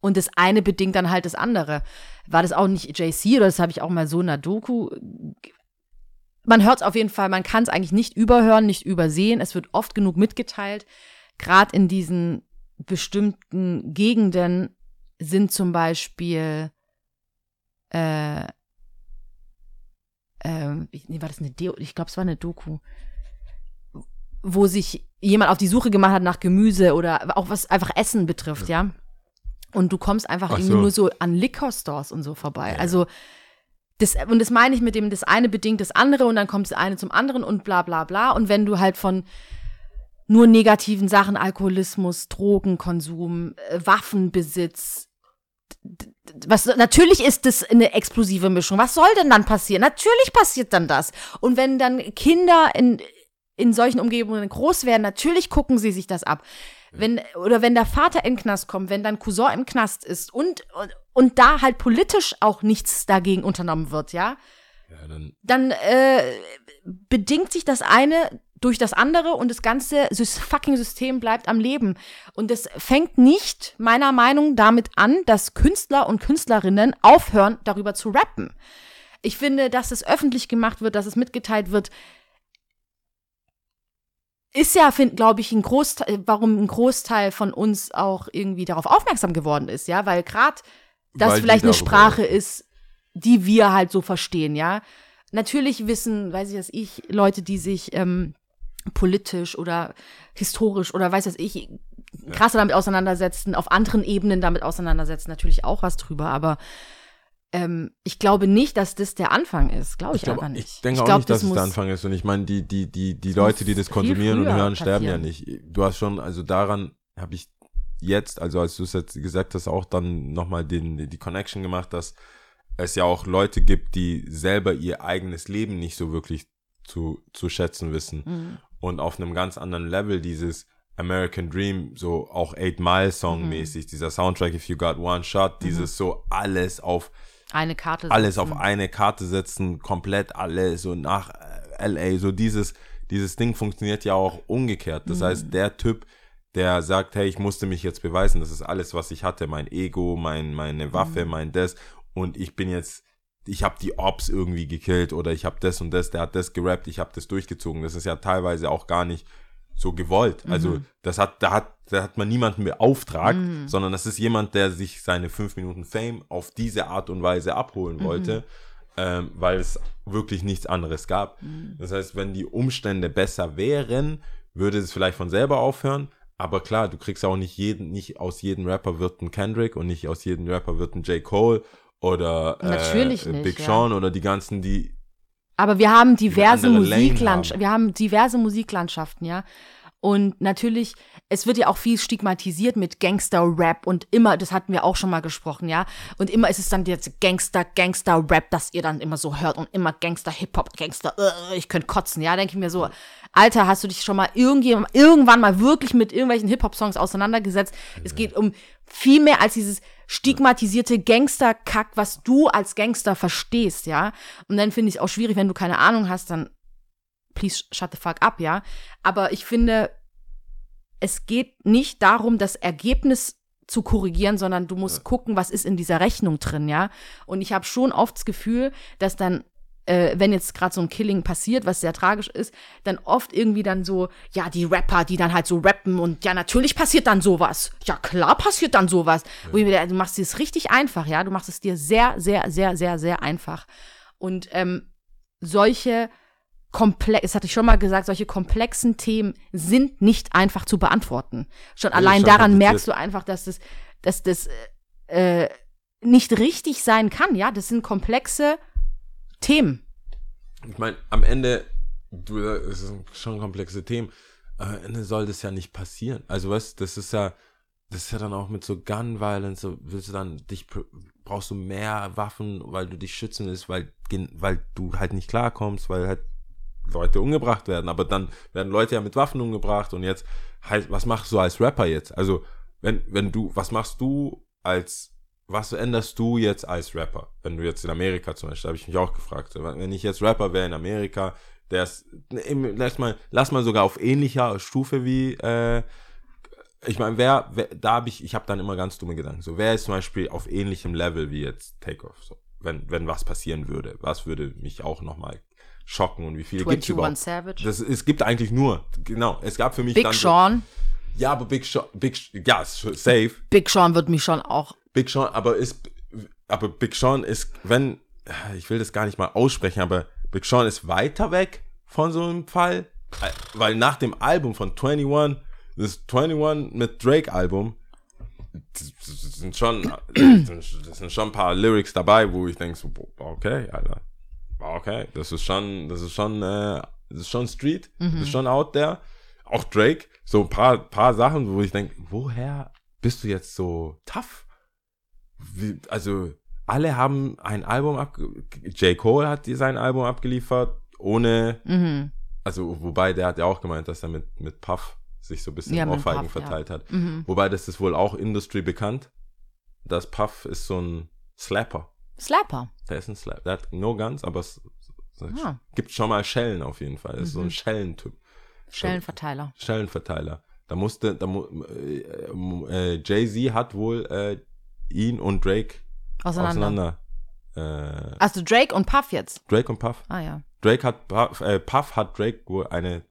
S2: Und das eine bedingt dann halt das andere. War das auch nicht JC oder das habe ich auch mal so in der Doku. Man hört es auf jeden Fall, man kann es eigentlich nicht überhören, nicht übersehen. Es wird oft genug mitgeteilt, gerade in diesen bestimmten Gegenden sind zum Beispiel äh, äh, nee, war das eine Deo? Ich glaube, es war eine Doku, wo sich jemand auf die Suche gemacht hat nach Gemüse oder auch was einfach Essen betrifft, ja. Und du kommst einfach
S1: Ach
S2: irgendwie
S1: so.
S2: nur so an Liquor Stores und so vorbei.
S1: Ja.
S2: Also das, und das meine ich mit dem, das eine bedingt das andere und dann kommt das eine zum anderen und bla bla bla. Und wenn du halt von nur negativen Sachen, Alkoholismus, Drogenkonsum, äh, Waffenbesitz, was natürlich ist das eine explosive Mischung. Was soll denn dann passieren? Natürlich passiert dann das. Und wenn dann Kinder in in solchen Umgebungen groß werden, natürlich gucken sie sich das ab. Wenn, oder wenn der Vater in den Knast kommt, wenn dein Cousin im Knast ist und, und, und da halt politisch auch nichts dagegen unternommen wird, ja,
S1: Ja, dann,
S2: dann äh, bedingt sich das eine durch das andere und das ganze fucking System bleibt am Leben. Und das fängt nicht, meiner Meinung, damit an, dass Künstler und Künstlerinnen aufhören, darüber zu rappen. Ich finde, dass es öffentlich gemacht wird, dass es mitgeteilt wird, ist ja, glaube ich, ein Großteil, warum ein Großteil von uns auch irgendwie darauf aufmerksam geworden ist, ja, weil gerade das
S1: Weil
S2: vielleicht eine Sprache ist, die wir halt so verstehen, ja. Natürlich wissen, weiß ich was ich, Leute, die sich ähm, politisch oder historisch oder weiß was ich, krasser damit auseinandersetzen, auf anderen Ebenen damit auseinandersetzen, natürlich auch was drüber, aber ähm, ich glaube nicht, dass das der Anfang ist. Glaube ich,
S1: ich, glaub,
S2: einfach nicht.
S1: ich denke auch
S2: glaub,
S1: nicht, dass es
S2: muss-
S1: der Anfang ist. Und ich meine, die, die, die, die
S2: Das
S1: Leute, die das konsumieren und hören, sterben ja
S2: passieren.
S1: nicht. Du hast schon, also daran habe ich jetzt, also als du es jetzt gesagt hast, auch dann nochmal den, die Connection gemacht, dass es ja auch Leute gibt, die selber ihr eigenes Leben nicht so wirklich zu, zu schätzen wissen.
S2: Mhm.
S1: Und auf einem ganz anderen Level dieses American Dream, so auch Eight Mile Song
S2: Mhm.
S1: mäßig, dieser Soundtrack If You Got One Shot, dieses so alles auf
S2: eine Karte
S1: alles
S2: setzen.
S1: auf eine Karte setzen, komplett alles so nach äh, LA, so dieses, dieses Ding funktioniert ja auch umgekehrt. Das heißt, der Typ, der sagt, hey, ich musste mich jetzt beweisen, das ist alles, was ich hatte, mein Ego, mein, meine Waffe, mein das und ich bin jetzt, ich habe die Ops irgendwie gekillt oder ich habe das und das, der hat das gerappt, ich habe das durchgezogen. Das ist ja teilweise auch gar nicht so gewollt. Also das hat, da hat, da hat man niemanden beauftragt, sondern das ist jemand, der sich seine fünf Minuten Fame auf diese Art und Weise abholen wollte, ähm, weil es wirklich nichts anderes gab. Das heißt, wenn die Umstände besser wären, würde es vielleicht von selber aufhören. Aber klar, du kriegst auch nicht jeden, nicht aus jedem Rapper wird ein Kendrick und nicht aus jedem Rapper wird ein J. Cole oder äh,
S2: Natürlich nicht,
S1: Big
S2: ja.
S1: Sean oder die ganzen, die
S2: Aber wir haben diverse Musiklandschaften, wir haben diverse Musiklandschaften, ja. Und natürlich, es wird ja auch viel stigmatisiert mit Gangster-Rap und immer, das hatten wir auch schon mal gesprochen, ja. Und immer ist es dann jetzt Gangster, Gangster-Rap, das ihr dann immer so hört und immer Gangster-Hip-Hop, Gangster, äh, ich könnte kotzen, ja. Denke ich mir so, Alter, hast du dich schon mal irgendwann mal wirklich mit irgendwelchen Hip-Hop-Songs auseinandergesetzt? Es geht um viel mehr als dieses stigmatisierte Gangster-Kack, was du als Gangster verstehst, ja. Und dann finde ich es auch schwierig, wenn du keine Ahnung hast, dann please shut the fuck up, ja. Aber ich finde, es geht nicht darum, das Ergebnis zu korrigieren, sondern du musst gucken, was ist in dieser Rechnung drin, ja. Und ich habe schon oft das Gefühl, dass dann äh, wenn jetzt gerade so ein Killing passiert, was sehr tragisch ist, dann oft irgendwie dann so, ja, die Rapper, die dann halt so rappen und ja, natürlich passiert dann sowas. Ja, klar passiert dann sowas. Wo ich mir, denke, du machst es richtig einfach, ja, du machst es dir sehr, sehr, sehr, sehr, sehr einfach. Und ähm, solche komplex, das hatte ich schon mal gesagt, solche komplexen Themen sind nicht einfach zu beantworten. Schon
S1: Ja,
S2: allein
S1: schon
S2: daran merkst du einfach, dass das, dass das äh, nicht richtig sein kann, ja. Das sind komplexe Themen.
S1: Ich meine, am Ende, du, es sind schon komplexe Themen, am Ende soll das ja nicht passieren. Also, weißt das ist ja, das ist ja dann auch mit so Gun Violence, so willst du dann, dich, brauchst du mehr Waffen, weil du dich schützen willst, weil, weil du halt nicht klarkommst, weil halt Leute umgebracht werden. Aber dann werden Leute ja mit Waffen umgebracht und jetzt, halt, was machst du als Rapper jetzt? Also, wenn, wenn du, was machst du als, was änderst du jetzt als Rapper? Wenn du jetzt in Amerika zum Beispiel, habe ich mich auch gefragt. Wenn ich jetzt Rapper wäre in Amerika, der ist, im- lass mal, lass mal sogar auf ähnlicher Stufe wie, äh, ich meine, wer, wer, da habe ich, ich habe dann immer ganz dumme Gedanken. So, wer ist zum Beispiel auf ähnlichem Level wie jetzt Takeoff? So, wenn, wenn was passieren würde, was würde mich auch nochmal schocken und wie viele gibt es
S2: 21
S1: überhaupt?
S2: Savage.
S1: Das, es gibt eigentlich nur, genau, es gab für mich
S2: Big
S1: dann so,
S2: Sean.
S1: Ja, aber Big Sean, Big, ja, safe.
S2: Big Sean wird mich schon auch.
S1: Big Sean, aber ist, aber Big Sean ist, wenn, ich will das gar nicht mal aussprechen, aber Big Sean ist weiter weg von so einem Fall, weil nach dem Album von 21, das 21 mit Drake Album, das sind schon, das sind schon ein paar Lyrics dabei, wo ich denke so, okay, Alter, okay, das ist schon, das ist schon, äh, das ist schon Street, mhm. das ist schon out there. Auch Drake, so ein paar, paar Sachen, wo ich denke, woher bist du jetzt so tough? Also, alle haben ein Album ab, J. Cole hat sein Album abgeliefert, ohne, mhm. also, wobei der hat ja auch gemeint, dass er mit, mit Puff sich so ein bisschen ja, Ohrfeigen verteilt ja. hat. Mhm. Wobei das ist wohl auch Industry bekannt. Das Puff ist so ein Slapper.
S2: Slapper?
S1: Der ist ein Slapper. Der hat no Guns, aber es, es ah. gibt schon mal Schellen auf jeden Fall. Das ist mhm. so ein mhm. Schellentyp.
S2: Schellenverteiler.
S1: Schellenverteiler. Da musste, da äh, äh, Jay-Z hat wohl äh, ihn und Drake auseinander.
S2: auseinander äh, also Drake und Puff jetzt?
S1: Drake und Puff.
S2: Ah ja.
S1: Drake hat Puff, äh, Puff hat Drake wohl eine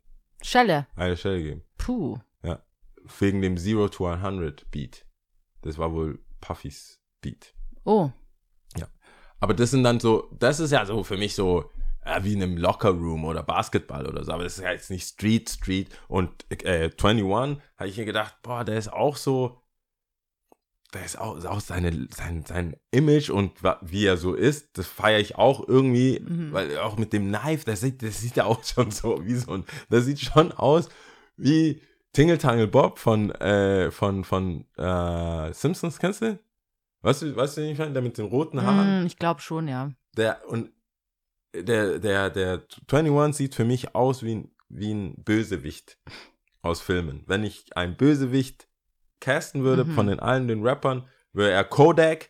S2: Schelle.
S1: Eine Schelle gegeben.
S2: Puh.
S1: Ja. Wegen dem Zero to 100 Beat. Das war wohl Puffys Beat.
S2: Oh.
S1: Ja. Aber das sind dann so, das ist ja so für mich so ja, wie in einem Locker-Room oder Basketball oder so. Aber das ist ja jetzt nicht Street, Street. Und äh, 21 habe ich mir gedacht, boah, der ist auch so, der ist auch, ist auch seine, sein, sein Image und wie er so ist, das feiere ich auch irgendwie, mhm. weil auch mit dem Knife, das sieht, das sieht ja auch schon so wie so ein, das sieht schon aus wie Tingle Tangle Bob von, äh, von, von äh, Simpsons, kennst du? Weißt du, weißt du, den ich meine? Der mit den roten Haaren?
S2: Mm, ich glaube schon, ja.
S1: Der, und der, der, der 21 sieht für mich aus wie ein, wie ein Bösewicht aus Filmen. Wenn ich einen Bösewicht casten würde mhm. von den allen den Rappern, wäre er Kodak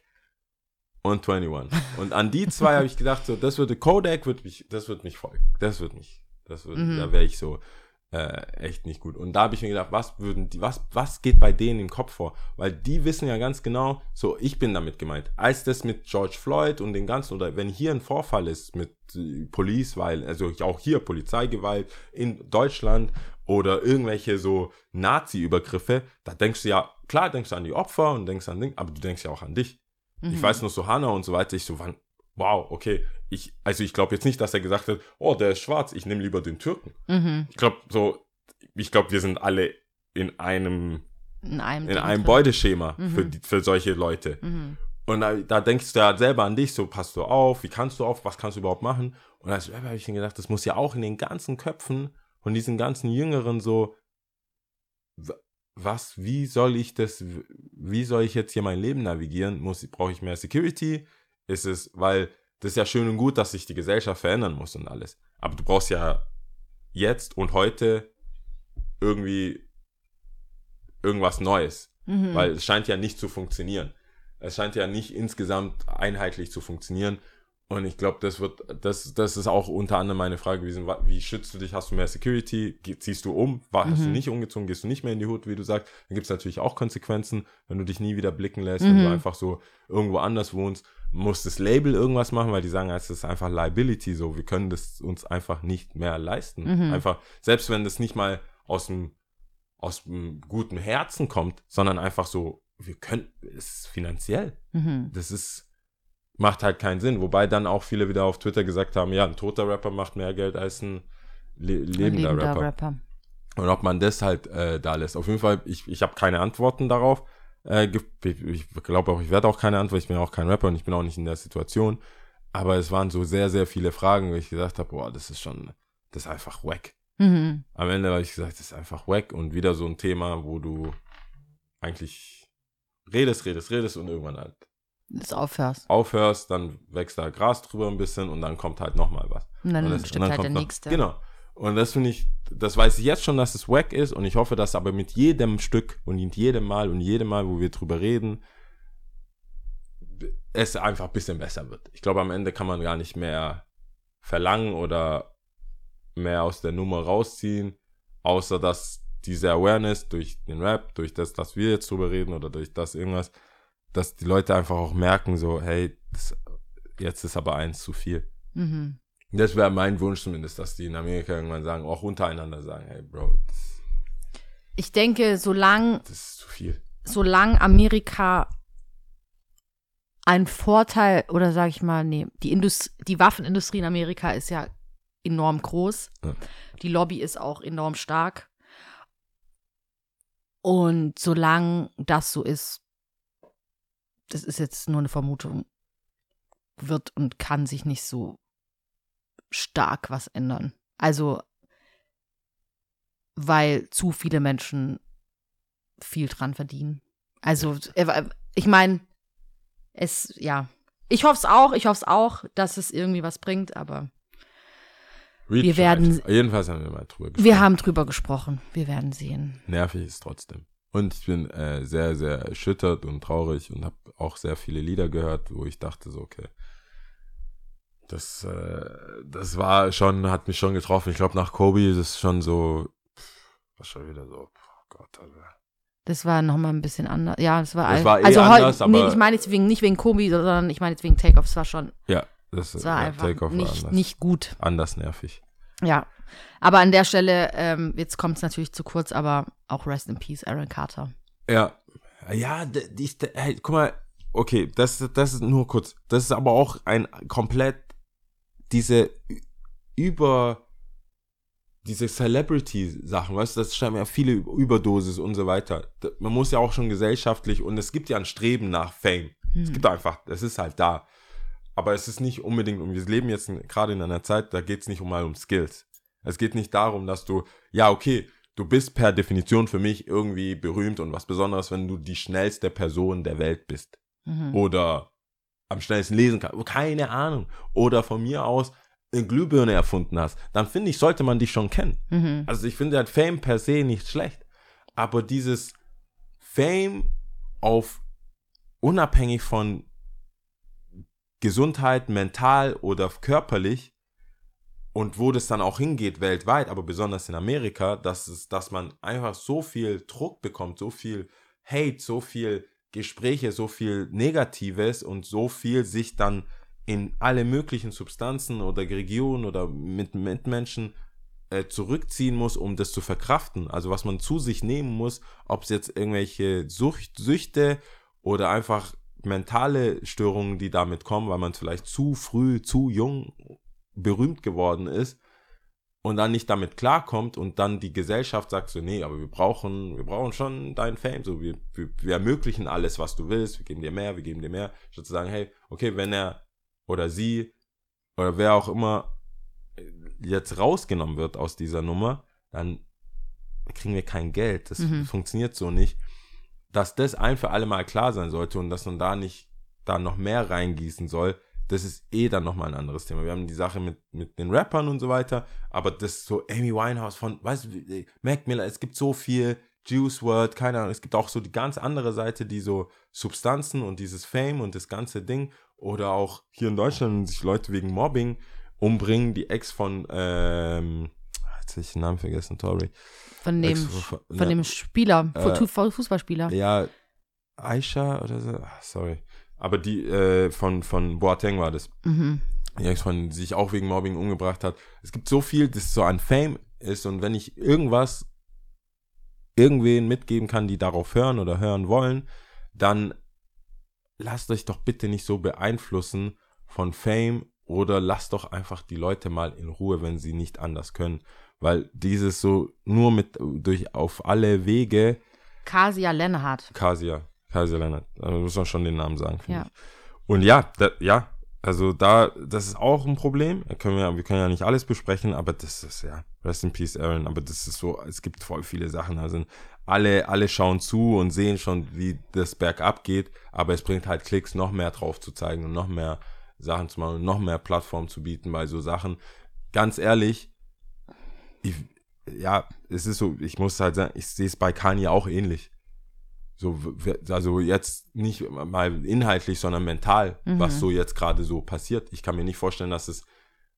S1: und 21. Und an die zwei habe ich gedacht, so, das würde Kodak, wird mich, das wird mich folgen. Das wird mich, das wird, mhm. da wäre ich so, äh, echt nicht gut. Und da habe ich mir gedacht, was würden die, was, was geht bei denen im Kopf vor? Weil die wissen ja ganz genau, so, ich bin damit gemeint. Als das mit George Floyd und den ganzen, oder wenn hier ein Vorfall ist mit äh, Police, weil, also auch hier Polizeigewalt in Deutschland oder irgendwelche so Nazi-Übergriffe, da denkst du ja, klar denkst du an die Opfer und denkst an Ding, aber du denkst ja auch an dich. Mhm. Ich weiß noch so Hannah und so weiter, ich so, wann, wow, okay, ich, also ich glaube jetzt nicht, dass er gesagt hat, oh, der ist schwarz, ich nehme lieber den Türken. Mhm. Ich glaube so, ich glaube, wir sind alle in einem, in einem, in einem Beuteschema mhm. für, für solche Leute. Mhm. Und da, da, denkst du ja selber an dich, so passt du auf, wie kannst du auf, was kannst du überhaupt machen? Und als Rapper habe ich mir gedacht, das muss ja auch in den ganzen Köpfen von diesen ganzen Jüngeren so, was, wie soll ich das, wie soll ich jetzt hier mein Leben navigieren? Muss, brauche ich mehr Security? Ist es, weil das ist ja schön und gut, dass sich die Gesellschaft verändern muss und alles. Aber du brauchst ja jetzt und heute irgendwie irgendwas Neues. Mhm. Weil es scheint ja nicht zu funktionieren. Es scheint ja nicht insgesamt einheitlich zu funktionieren. Und ich glaube, das wird, das, das ist auch unter anderem meine Frage gewesen, wie schützt du dich? Hast du mehr Security? Ziehst du um? War, hast mhm. du nicht umgezogen? Gehst du nicht mehr in die Hut, wie du sagst? Dann gibt es natürlich auch Konsequenzen, wenn du dich nie wieder blicken lässt, mhm. wenn du mhm. einfach so irgendwo anders wohnst. Muss das Label irgendwas machen, weil die sagen, es ist einfach Liability so. Wir können das uns einfach nicht mehr leisten. Mhm. Einfach, selbst wenn das nicht mal aus dem, aus dem guten Herzen kommt, sondern einfach so, wir können, es ist finanziell. Mhm. Das ist, macht halt keinen Sinn. Wobei dann auch viele wieder auf Twitter gesagt haben, ja, ein toter Rapper macht mehr Geld als ein, le lebender, ein lebender Rapper. Rapper. Und ob man das halt äh, da lässt. Auf jeden Fall, ich, ich habe keine Antworten darauf. Äh, ich glaube auch, ich werde auch keine Antwort. Ich bin auch kein Rapper und ich bin auch nicht in der Situation. Aber es waren so sehr, sehr viele Fragen, wo ich gesagt habe, boah, das ist schon, das ist einfach wack. Mhm. Am Ende habe ich gesagt, das ist einfach wack und wieder so ein Thema, wo du eigentlich redest, redest, redest und irgendwann halt
S2: das aufhörst.
S1: Aufhörst, dann wächst da Gras drüber ein bisschen und dann kommt halt nochmal was.
S2: Und dann, und das, und dann halt der noch, nächste.
S1: Genau. Und das finde ich, das weiß ich jetzt schon, dass es wack ist und ich hoffe, dass aber mit jedem Stück und mit jedem Mal und jedem Mal, wo wir drüber reden, es einfach ein bisschen besser wird. Ich glaube, am Ende kann man gar nicht mehr verlangen oder mehr aus der Nummer rausziehen, außer dass diese Awareness durch den Rap, durch das, dass wir jetzt drüber reden oder durch das irgendwas, dass die Leute einfach auch merken, so, hey, das, jetzt ist aber eins zu viel. Mhm. Das wäre mein Wunsch zumindest, dass die in Amerika irgendwann sagen, auch untereinander sagen, hey, Bro.
S2: ich denke, solange
S1: Das ist zu viel.
S2: solange Amerika einen Vorteil, oder sage ich mal, nee, die, Indust die Waffenindustrie in Amerika ist ja enorm groß.
S1: Ja.
S2: Die Lobby ist auch enorm stark. Und solange das so ist, das ist jetzt nur eine Vermutung, wird und kann sich nicht so stark was ändern. Also, weil zu viele Menschen viel dran verdienen. Also, äh, ich meine, es, ja. Ich hoffe es auch, ich hoffe es auch, dass es irgendwie was bringt, aber
S1: Read
S2: Wir werden-.
S1: Jedenfalls haben wir mal drüber gesprochen.
S2: wir haben drüber gesprochen. Wir werden sehen.
S1: Nervig ist trotzdem. Und ich bin äh, sehr, sehr erschüttert und traurig und habe auch sehr viele Lieder gehört, wo ich dachte so, okay, das, äh, das war schon, hat mich schon getroffen. Ich glaube, nach Kobe ist es schon so, war schon wieder so, oh Gott, Alter.
S2: Das war nochmal ein bisschen anders. Ja, das war,
S1: Das war eh
S2: also
S1: anders,
S2: nee,
S1: aber-
S2: ich meine jetzt wegen, nicht wegen Kobi, sondern ich meine jetzt wegen Takeoff. Es war schon,
S1: Ja, das,
S2: es war
S1: ja,
S2: einfach nicht,
S1: anders,
S2: nicht gut.
S1: anders nervig.
S2: Ja. Aber an der Stelle, ähm, jetzt kommt es natürlich zu kurz, aber auch Rest in Peace, Aaron Carter.
S1: Ja, ja, ist- hey, guck mal, okay, das, das ist nur kurz. Das ist aber auch ein komplett diese über diese Celebrity-Sachen, weißt du, das schreiben ja viele Überdosis und so weiter. Man muss ja auch schon gesellschaftlich und es gibt ja ein Streben nach Fame. Es gibt einfach, es ist halt da. Aber es ist nicht unbedingt, und wir leben jetzt gerade in einer Zeit, da geht es nicht um mal um Skills. Es geht nicht darum, dass du, ja, okay, du bist per Definition für mich irgendwie berühmt und was Besonderes, wenn du die schnellste Person der Welt bist.
S2: Mhm.
S1: Oder am schnellsten lesen kannst. Keine Ahnung. Oder von mir aus eine Glühbirne erfunden hast. Dann finde ich, sollte man dich schon kennen.
S2: Mhm.
S1: Also ich finde halt Fame per se nicht schlecht. Aber dieses Fame auf unabhängig von Gesundheit, mental oder körperlich und wo das dann auch hingeht weltweit, aber besonders in Amerika, dass, es, dass man einfach so viel Druck bekommt, so viel Hate, so viel Gespräche, so viel Negatives und so viel sich dann in alle möglichen Substanzen oder Regionen oder mit Mitmenschen äh, zurückziehen muss, um das zu verkraften. Also was man zu sich nehmen muss, ob es jetzt irgendwelche Sucht, Süchte oder einfach mentale Störungen, die damit kommen, weil man vielleicht zu früh, zu jung berühmt geworden ist und dann nicht damit klarkommt und dann die Gesellschaft sagt so, nee, aber wir brauchen, wir brauchen schon dein Fame, so wir, wir, wir ermöglichen alles, was du willst, wir geben dir mehr, wir geben dir mehr, statt zu sagen, hey, okay, wenn er oder sie oder wer auch immer jetzt rausgenommen wird aus dieser Nummer, dann kriegen wir kein Geld. Das
S2: Mhm.
S1: funktioniert so nicht. Dass das ein für alle Mal klar sein sollte und dass man da nicht da noch mehr reingießen soll, das ist eh dann nochmal ein anderes Thema. Wir haben die Sache mit, mit den Rappern und so weiter, aber das so Amy Winehouse von, weißt du, wie- Mac Miller, es gibt so viel Juice World, keine Ahnung, es gibt auch so die ganz andere Seite, die so Substanzen und dieses Fame und das ganze Ding oder auch hier in Deutschland sich Leute wegen Mobbing umbringen, die Ex von, ähm, jetzt habe ich den Namen vergessen, sorry.
S2: Von dem,
S1: Ex-
S2: von
S1: ja,
S2: dem Spieler,
S1: Äh,
S2: Fu- Fußballspieler.
S1: Ja, Aisha oder so, ah, sorry. Aber die äh, von, von Boateng war das.
S2: Mhm.
S1: Die Ex von die sich auch wegen Mobbing umgebracht hat. Es gibt so viel, das so an Fame ist und wenn ich irgendwas irgendwen mitgeben kann, die darauf hören oder hören wollen, dann lasst euch doch bitte nicht so beeinflussen von Fame oder lasst doch einfach die Leute mal in Ruhe, wenn sie nicht anders können. Weil dieses so nur mit durch auf alle Wege
S2: Kasia Lennart.
S1: Kasia, Kasia Lennart. Da muss man schon den Namen sagen.
S2: Ja.
S1: ich. Und ja, da, ja, also da, das ist auch ein Problem. Können wir, wir können ja nicht alles besprechen, aber das ist ja, rest in peace, Aaron, aber das ist so, es gibt voll viele Sachen. Also alle, alle schauen zu und sehen schon, wie das bergab geht, aber es bringt halt Klicks, noch mehr drauf zu zeigen und noch mehr Sachen zu machen und noch mehr Plattform zu bieten bei so Sachen. Ganz ehrlich, ich, ja, es ist so, ich muss halt sagen, ich sehe es bei Kanye auch ähnlich. So, also jetzt nicht mal inhaltlich, sondern mental,
S2: Mhm.
S1: was so jetzt gerade so passiert. Ich kann mir nicht vorstellen, dass es,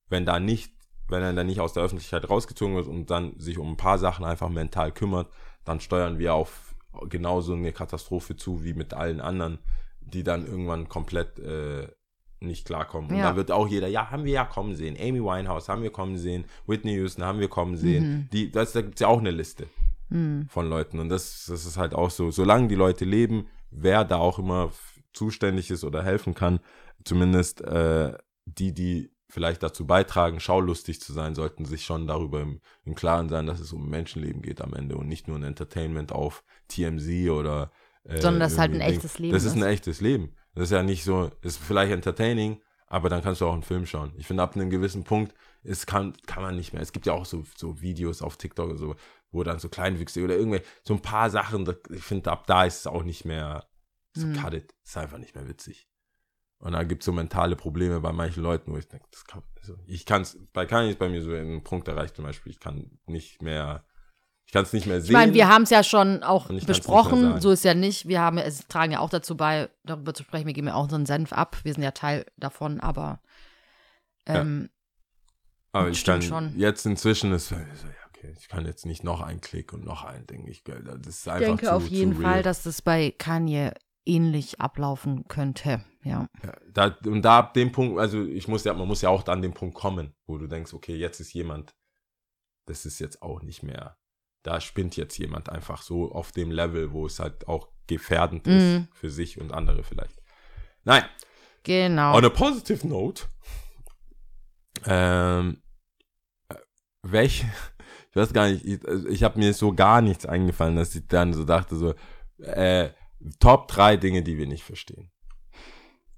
S1: wenn da nicht, wenn er dann nicht aus der Öffentlichkeit rausgezogen wird und dann sich um ein paar Sachen einfach mental kümmert, dann steuern wir auf genauso eine Katastrophe zu wie mit allen anderen, die dann irgendwann komplett äh, nicht klarkommen. Und
S2: Ja.
S1: dann wird auch jeder, ja, haben wir ja kommen sehen. Amy Winehouse haben wir kommen sehen. Whitney Houston haben wir kommen sehen.
S2: Mhm.
S1: Die, das, da gibt es ja auch eine Liste.
S2: Hm.
S1: von Leuten. Und das, das ist halt auch so, solange die Leute leben, wer da auch immer zuständig ist oder helfen kann, zumindest äh, die, die vielleicht dazu beitragen, schaulustig zu sein, sollten sich schon darüber im, im Klaren sein, dass es um Menschenleben geht am Ende und nicht nur ein Entertainment auf TMZ oder äh,
S2: Sondern dass es halt ein
S1: irgendwie
S2: echtes Leben
S1: Das ist ein
S2: ist.
S1: echtes Leben. Das ist ja nicht so, ist vielleicht entertaining, aber dann kannst du auch einen Film schauen. Ich finde, ab einem gewissen Punkt es kann, kann man nicht mehr. Es gibt ja auch so, so Videos auf TikTok oder so, wo dann so Kleinwüchse oder irgendwie so ein paar Sachen, da, ich finde, ab da ist es auch nicht mehr so
S2: Hm.
S1: cut it. Ist einfach nicht mehr witzig. Und da gibt es so mentale Probleme bei manchen Leuten, wo ich denke, das kann, also ich kann es, bei Kanye ist bei mir so ein Punkt erreicht zum Beispiel, ich kann nicht mehr, ich kann es nicht mehr sehen.
S2: Ich meine, wir haben es ja schon auch
S1: ich
S2: besprochen, so ist ja nicht. Wir haben, es tragen ja auch dazu bei, darüber zu sprechen. Wir geben ja auch unseren Senf ab. Wir sind ja Teil davon, aber ähm,
S1: Aber ich kann
S2: schon.
S1: jetzt inzwischen ist, ja, okay, ich kann jetzt nicht noch ein Klick und noch ein Ding. Ich, das ist
S2: ich
S1: einfach
S2: denke
S1: zu,
S2: auf jeden
S1: real.
S2: Fall, dass das bei Kanye ähnlich ablaufen könnte. Ja.
S1: Ja, da, und da ab dem Punkt, also ich muss ja, man muss ja auch an den Punkt kommen, wo du denkst, okay, jetzt ist jemand, das ist jetzt auch nicht mehr, da spinnt jetzt jemand einfach so auf dem Level, wo es halt auch gefährdend
S2: Mhm.
S1: ist für sich und andere vielleicht. Nein,
S2: Genau.
S1: on a positive note, ähm, äh, welche, ich weiß gar nicht, ich, also ich habe mir so gar nichts eingefallen, dass ich dann so dachte, so, äh, Top drei Dinge, die wir nicht verstehen.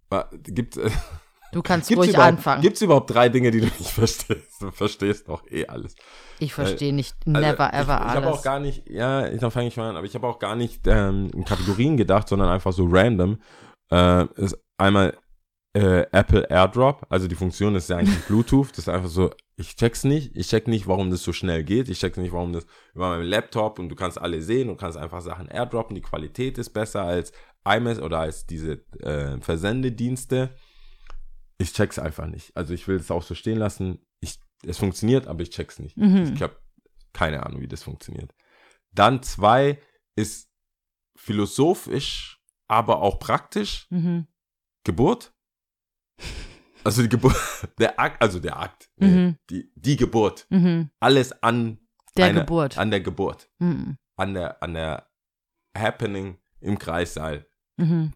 S1: Wa- Gibt äh,
S2: du kannst
S1: Gibt's
S2: ruhig anfangen.
S1: Gibt's überhaupt drei Dinge, die du nicht verstehst? Du verstehst doch eh alles.
S2: ich verstehe nicht
S1: Also,
S2: never
S1: ich,
S2: ever
S1: ich, Ich habe auch
S2: alles.
S1: gar nicht, ja, ich- dann fange ich mal an, aber ich habe auch gar nicht ähm, in Kategorien gedacht, sondern einfach so random. Äh, ist einmal äh, Apple AirDrop, also die Funktion ist ja eigentlich Bluetooth, das ist einfach so, ich check's nicht, ich check nicht, warum das so schnell geht, ich check nicht, warum das über meinem Laptop und du kannst alle sehen und kannst einfach Sachen airdroppen, die Qualität ist besser als iMess oder als diese äh, Versendedienste. Ich check's einfach nicht. Also ich will es auch so stehen lassen. Ich, es funktioniert, aber ich check's nicht.
S2: Mhm.
S1: Ich habe keine Ahnung, wie das funktioniert. Dann zwei ist philosophisch, aber auch praktisch
S2: Mhm.
S1: Geburt. Also die Geburt, der Akt, also der Akt,
S2: Mhm.
S1: die, die Geburt.
S2: Mhm.
S1: Alles an
S2: Der
S1: einer-
S2: Geburt.
S1: An der Geburt.
S2: Mhm.
S1: An der, an der Happening im Kreissaal.
S2: Mhm.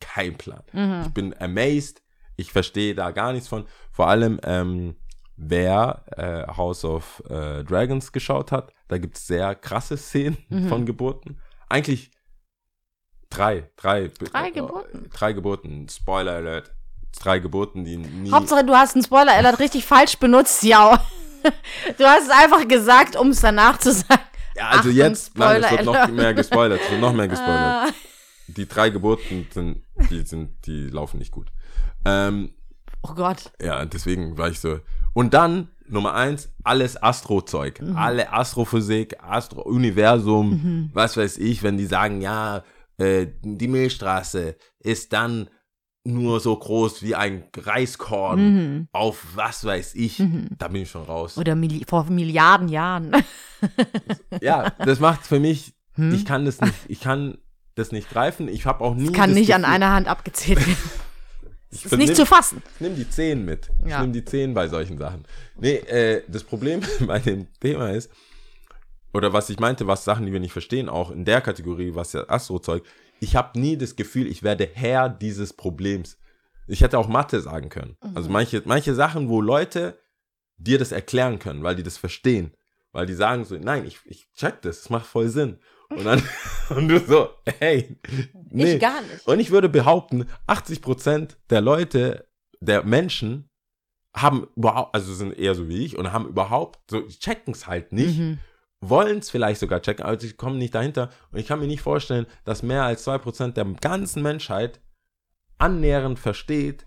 S1: Kein Plan. Ich bin amazed. Ich verstehe da gar nichts von. Vor allem, ähm, wer äh, House of äh, Dragons geschaut hat, da gibt es sehr krasse Szenen
S2: Mhm.
S1: von Geburten. Eigentlich drei, drei,
S2: Drei
S1: äh,
S2: Geburten?
S1: Drei Geburten. Spoiler Alert. Drei Geburten, die nie.
S2: Hauptsache, du hast einen Spoiler alert richtig falsch benutzt, ja. Du hast es einfach gesagt, um es danach zu sagen.
S1: ja, also
S2: Achtung,
S1: jetzt, nein, es wird noch mehr gespoilert. Es wird noch mehr gespoilert. Die drei Geburten sind, die sind, die laufen nicht gut. Ähm,
S2: Oh Gott.
S1: Ja, deswegen war ich so. Und dann, Nummer eins, alles Astrozeug.
S2: Mhm.
S1: Alle Astrophysik, Astro Universum, was weiß ich, wenn die sagen, ja, äh, die Milchstraße ist dann nur so groß wie ein Reiskorn
S2: Mhm.
S1: auf was weiß ich, da bin ich schon raus.
S2: Oder Milli vor Milliarden Jahren.
S1: Ja, das macht für mich,
S2: Hm?
S1: ich kann das nicht, ich kann das nicht greifen. Ich habe auch nie.
S2: Das kann
S1: das
S2: nicht an
S1: Gefühl-
S2: einer Hand abgezählt werden.
S1: Ich
S2: ist nicht
S1: vernimm-
S2: zu fassen.
S1: Ich nehme die 10 mit. Ich
S2: Ja.
S1: nehme die 10 bei solchen Sachen. Nee, äh, das Problem bei dem Thema ist, oder was ich meinte, was Sachen, die wir nicht verstehen, auch in der Kategorie, was ja Astrozeug, ich habe nie das Gefühl, ich werde Herr dieses Problems. Ich hätte auch Mathe sagen können. Also manche, manche Sachen, wo Leute dir das erklären können, weil die das verstehen. Weil die sagen so, nein, ich, ich check das, das macht voll Sinn. Und dann, und du so, hey, nee.
S2: Ich gar nicht.
S1: Und ich würde behaupten, 80% der Leute, der Menschen, haben überhaupt, also sind eher so wie ich und haben überhaupt, so checken es halt nicht,
S2: Mhm.
S1: wollen es vielleicht sogar checken, aber sie kommen nicht dahinter. Und ich kann mir nicht vorstellen, dass mehr als 2% der ganzen Menschheit annähernd versteht,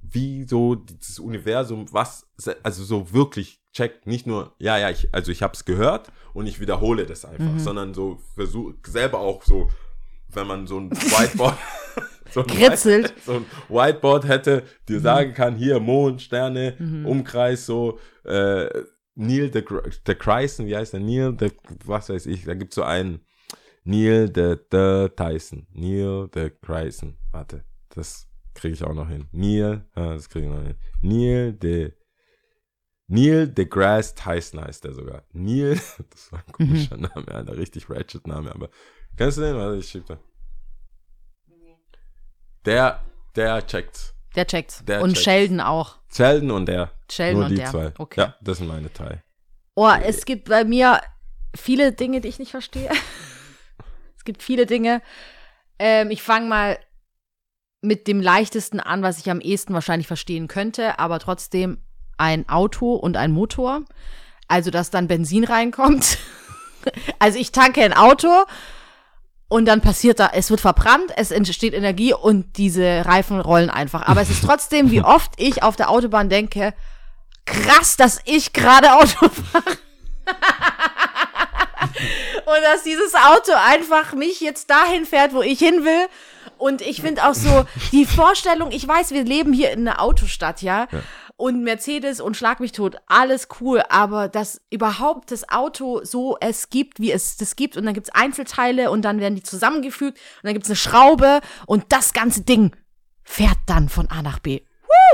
S1: wie so dieses Universum, was, also so wirklich checkt, nicht nur, ja, ja, ich, also ich habe es gehört und ich wiederhole das einfach,
S2: Mhm.
S1: sondern so versucht selber auch so, wenn man so ein Whiteboard, so ein,
S2: Kritzelt.
S1: White, so ein Whiteboard hätte, dir sagen kann, hier Mond, Sterne,
S2: Mhm.
S1: Umkreis, so, äh, Neil de, de Cryson, wie heißt der? Neil de, was weiß ich, da gibt es so einen, Neil de, de Tyson, Neil de Cryson, warte, das kriege ich auch noch hin. Neil, ah, das kriege ich noch hin. Neil de Neil deGrasse Tyson heißt der sogar. Neil, das war ein komischer Name, ja, ein richtig ratchet Name, aber kennst du den? Warte, ich schieb da. Der, der checkt.
S2: Der checkt's.
S1: Der
S2: und
S1: checkt's.
S2: Sheldon auch.
S1: Sheldon und der.
S2: Sheldon
S1: Nur
S2: und
S1: die
S2: der.
S1: zwei.
S2: Okay.
S1: Ja, das sind meine drei.
S2: Oh, es gibt bei mir viele Dinge, die ich nicht verstehe. es gibt viele Dinge. Ähm, ich fange mal mit dem leichtesten an, was ich am ehesten wahrscheinlich verstehen könnte, aber trotzdem ein Auto und ein Motor. Also, dass dann Benzin reinkommt. also, ich tanke ein Auto und dann passiert da, es wird verbrannt, es entsteht Energie und diese Reifen rollen einfach. Aber es ist trotzdem, wie oft ich auf der Autobahn denke, krass, dass ich gerade Auto fahre. und dass dieses Auto einfach mich jetzt dahin fährt, wo ich hin will. Und ich finde auch so die Vorstellung, ich weiß, wir leben hier in einer Autostadt, ja. Und Mercedes und Schlag mich tot, alles cool, aber dass überhaupt das Auto so es gibt, wie es das gibt, und dann gibt's Einzelteile und dann werden die zusammengefügt und dann gibt's eine Schraube und das ganze Ding fährt dann von A nach B.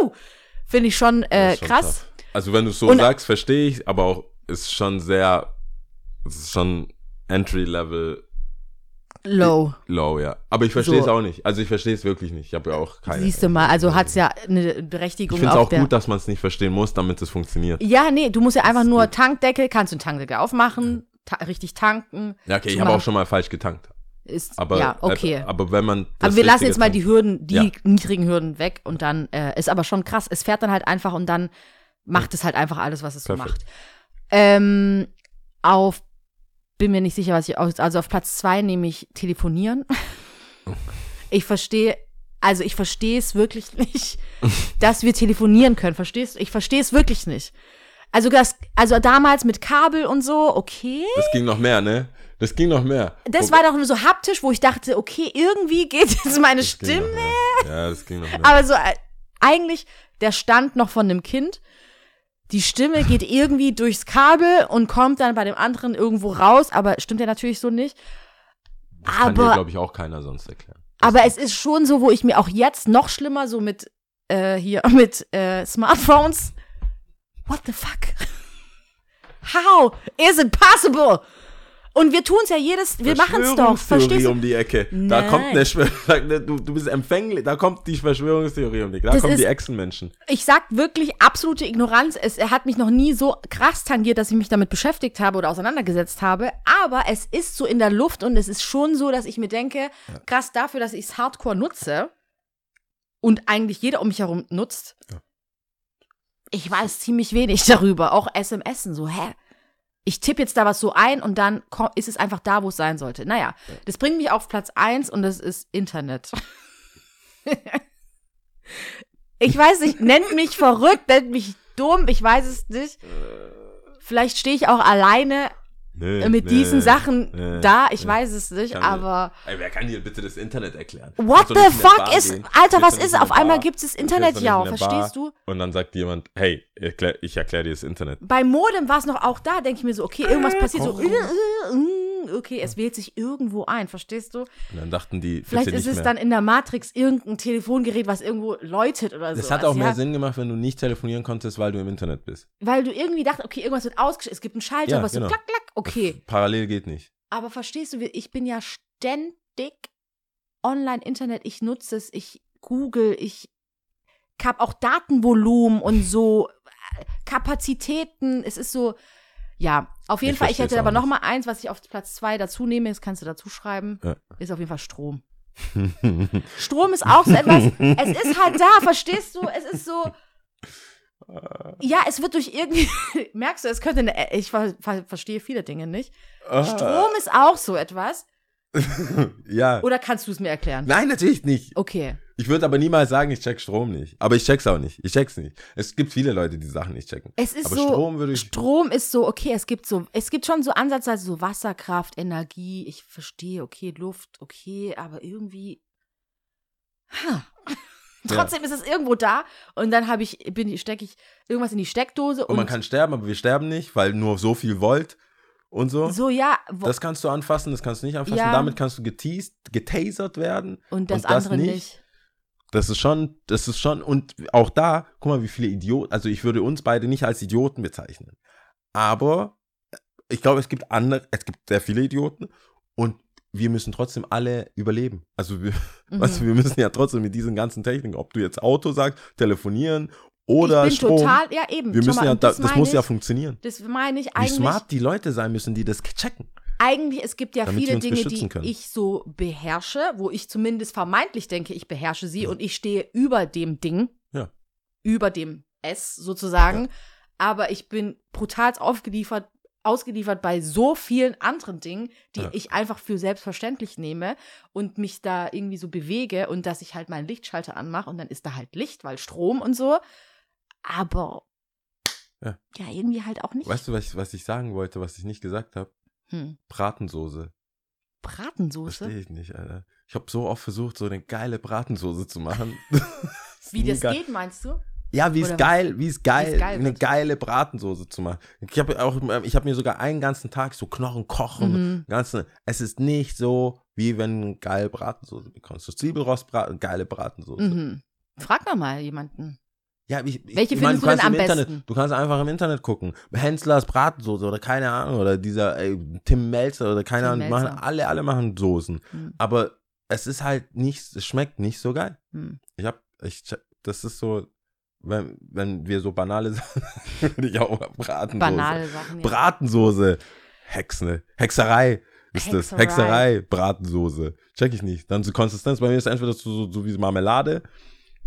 S2: Woo! Finde ich schon, äh,
S1: schon
S2: krass.
S1: tough. Also wenn du so
S2: Und-
S1: sagst, verstehe ich, aber auch ist schon sehr, es ist schon Entry-Level
S2: Low.
S1: low, ja. Aber ich verstehe
S2: So.
S1: es auch nicht. Also ich verstehe es wirklich nicht. Ich habe ja auch keine.
S2: Siehst du mal, also hat's ja eine Berechtigung
S1: Ich finde es auch gut, dass man es nicht verstehen muss, damit es funktioniert.
S2: ja, nee, du musst ja einfach nur
S1: gut.
S2: Tankdeckel, kannst du einen Tankdeckel aufmachen, ta richtig tanken.
S1: Ja, okay, ich habe auch schon mal falsch getankt.
S2: Ist,
S1: Aber,
S2: ja, okay.
S1: äh, aber wenn man.
S2: aber wir lassen jetzt mal die Hürden, die
S1: Ja.
S2: niedrigen Hürden weg und dann äh, ist aber schon krass. Es fährt dann halt einfach und dann macht es halt einfach alles, was es so
S1: Perfekt.
S2: macht. Ähm, auf, bin mir nicht sicher, was ich aus, also auf Platz zwei nehme ich telefonieren. Ich verstehe, also ich verstehe es wirklich nicht, dass wir telefonieren können. Verstehst du? Ich verstehe es wirklich nicht. Also das, also damals mit Kabel und so, okay.
S1: Das ging noch mehr, ne? Das ging noch mehr.
S2: Das
S1: Wo-
S2: war doch nur so haptisch, wo ich dachte, okay, irgendwie geht jetzt meine Stimme.
S1: Ja, das ging noch mehr.
S2: Aber so äh, eigentlich der Stand noch von einem Kind. Die Stimme geht irgendwie durchs Kabel und kommt dann bei dem anderen irgendwo raus, aber stimmt ja natürlich so nicht.
S1: Kann dir,
S2: Aber,
S1: glaube ich, auch keiner sonst erklären.
S2: aber es ist schon so, wo ich mir auch jetzt noch schlimmer so mit äh, hier mit äh, Smartphones. What the fuck? How is it possible? Und wir tun es ja jedes, wir machen es doch.
S1: Verschwörungstheorie
S2: Verstehst du?
S1: um die Ecke. Da
S2: Nein.
S1: kommt eine Schwör du, du bist empfänglich, da kommt die Verschwörungstheorie um die Ecke. Da
S2: Das
S1: kommen die
S2: ist-
S1: Echsenmenschen.
S2: ich sag wirklich absolute Ignoranz. Es hat mich noch nie so krass tangiert, dass ich mich damit beschäftigt habe oder auseinandergesetzt habe. Aber es ist so in der Luft und es ist schon so, dass ich mir denke, krass dafür, dass ich es hardcore nutze und eigentlich jeder um mich herum nutzt. Ich weiß ziemlich wenig darüber. Auch SMSen so, hä? Ich tippe jetzt da was so ein und dann ist es einfach da, wo es sein sollte. Naja, das bringt mich auf Platz 1 und das ist Internet. Ich weiß nicht, nennt mich verrückt, nennt mich dumm, ich weiß es nicht. Vielleicht stehe ich auch alleine
S1: Nee,
S2: mit
S1: nee,
S2: diesen Sachen
S1: nee,
S2: da, ich weiß es nicht, aber
S1: Ey, wer kann dir bitte das Internet erklären?
S2: what the fuck ist,
S1: gehen?
S2: Alter, was ist, auf einmal gibt es
S1: Gehst
S2: Internet, ja,
S1: Bar
S2: verstehst du?
S1: Und dann sagt jemand, hey, erklär, ich erkläre dir das Internet.
S2: Bei Modem war es noch auch da, denke ich mir so, okay, irgendwas passiert so,
S1: komm.
S2: okay, es wählt sich irgendwo ein, verstehst du?
S1: Und dann dachten die,
S2: Vielleicht ist es
S1: mehr.
S2: dann in der Matrix irgendein Telefongerät, was irgendwo läutet oder so.
S1: Das hat auch mehr Sinn gemacht, wenn du nicht telefonieren konntest, weil du im Internet bist.
S2: Weil du irgendwie dachtest, okay, irgendwas wird ausgeschaltet, es gibt einen Schalter,
S1: Ja,
S2: was
S1: genau.
S2: so klack, klack, okay.
S1: Parallel geht nicht.
S2: Aber verstehst du, ich bin ja ständig online-Internet, ich nutze es, ich google, ich habe auch Datenvolumen und so äh, Kapazitäten. Es ist so, ja, auf jeden
S1: Ich
S2: Fall. Ich hätte aber
S1: auch
S2: noch
S1: nicht.
S2: mal eins, was ich auf Platz zwei dazu nehme, das kannst du dazu schreiben,
S1: Ja.
S2: ist auf jeden Fall Strom. Strom ist auch so etwas, es ist halt da, verstehst du? Es ist so, ja, es wird durch irgendwie, merkst du, es könnte, eine, ich ver, ver, verstehe viele Dinge nicht. Strom ist auch so etwas.
S1: ja.
S2: Oder kannst du es mir erklären?
S1: Nein, natürlich nicht.
S2: Okay.
S1: Ich würde aber niemals sagen, ich check Strom nicht. Aber ich check's auch nicht. Ich check's nicht. Es gibt viele Leute, die Sachen nicht checken.
S2: Es ist
S1: aber
S2: so,
S1: Strom würde ich.
S2: Strom ist so, okay, es gibt so, es gibt schon so Ansatzweise so Wasserkraft, Energie, ich verstehe, okay, Luft, okay, aber irgendwie, ha. Trotzdem ist es irgendwo da und dann habe ich, bin, stecke ich irgendwas in die Steckdose
S1: Und
S2: und,
S1: man kann sterben, aber wir sterben nicht, weil nur so viel Volt und so.
S2: so, ja,
S1: Das kannst du anfassen, das kannst du nicht anfassen.
S2: Ja.
S1: Damit kannst du geteased, getasert werden.
S2: und das
S1: und das
S2: andere
S1: nicht.
S2: nicht.
S1: Das ist schon, das ist schon, und auch da, guck mal, wie viele Idioten, also ich würde uns beide nicht als Idioten bezeichnen. Aber ich glaube, es gibt andere, es gibt sehr viele Idioten und wir müssen trotzdem alle überleben. Also wir, mhm. also wir müssen ja trotzdem mit diesen ganzen Techniken, ob du jetzt Auto sagst, telefonieren oder
S2: ich bin
S1: Strom.
S2: total, ja eben.
S1: Wir müssen
S2: mal,
S1: ja, das, das muss
S2: ich,
S1: ja funktionieren.
S2: Das meine ich
S1: Wie
S2: eigentlich.
S1: smart die Leute sein müssen, die das checken.
S2: Eigentlich, es gibt ja
S1: Damit
S2: viele Dinge, die
S1: können.
S2: ich so beherrsche, wo ich zumindest vermeintlich denke, ich beherrsche sie und ich stehe über dem Ding.
S1: Ja.
S2: Über dem S sozusagen. Aber ich bin brutal aufgeliefert, ausgeliefert bei so vielen anderen Dingen, die
S1: Ja.
S2: ich einfach für selbstverständlich nehme und mich da irgendwie so bewege und dass ich halt meinen Lichtschalter anmache und dann ist da halt Licht, weil Strom und so. Aber
S1: Ja.
S2: ja, irgendwie halt auch nicht.
S1: Weißt du, was ich, was ich sagen wollte, was ich nicht gesagt habe?
S2: Hm.
S1: Bratensoße.
S2: Bratensoße?
S1: Verstehe ich nicht, Alter. Ich habe so oft versucht, so eine geile Bratensoße zu machen.
S2: Wie das
S1: Geil.
S2: geht, meinst du?
S1: Ja, wie es geil, wie es geil,
S2: geil
S1: eine
S2: wird.
S1: geile Bratensoße zu machen. Ich habe auch, ich habe mir sogar einen ganzen Tag so Knochen kochen,
S2: Mhm.
S1: ganzen. Es ist nicht so, wie wenn du geile Bratensoße bekommst. So Zwiebelrostbraten, geile Bratensoße.
S2: Mhm. Frag doch mal jemanden.
S1: Ja, ich, ich,
S2: Welche
S1: ich meine,
S2: findest du denn
S1: kannst
S2: am
S1: im Internet,
S2: besten?
S1: Du kannst einfach im Internet gucken. Henslers Bratensoße oder keine Ahnung oder dieser ey, Tim Melzer oder keine
S2: Tim
S1: Ahnung. die Machen,
S2: Melzer.
S1: alle, alle machen Soßen.
S2: Hm.
S1: Aber es ist halt nicht, es schmeckt nicht so geil.
S2: Hm.
S1: Ich hab, ich, das ist so, wenn, wenn wir so banale Sachen, würde ich auch Bratensoße.
S2: Banale Sachen. Ja.
S1: Bratensoße. Hexne. Hexerei ist das.
S2: Hexerei.
S1: Hexerei, Bratensoße. Check ich nicht. Dann so Konsistenz, bei mir ist entweder so, so, so wie Marmelade.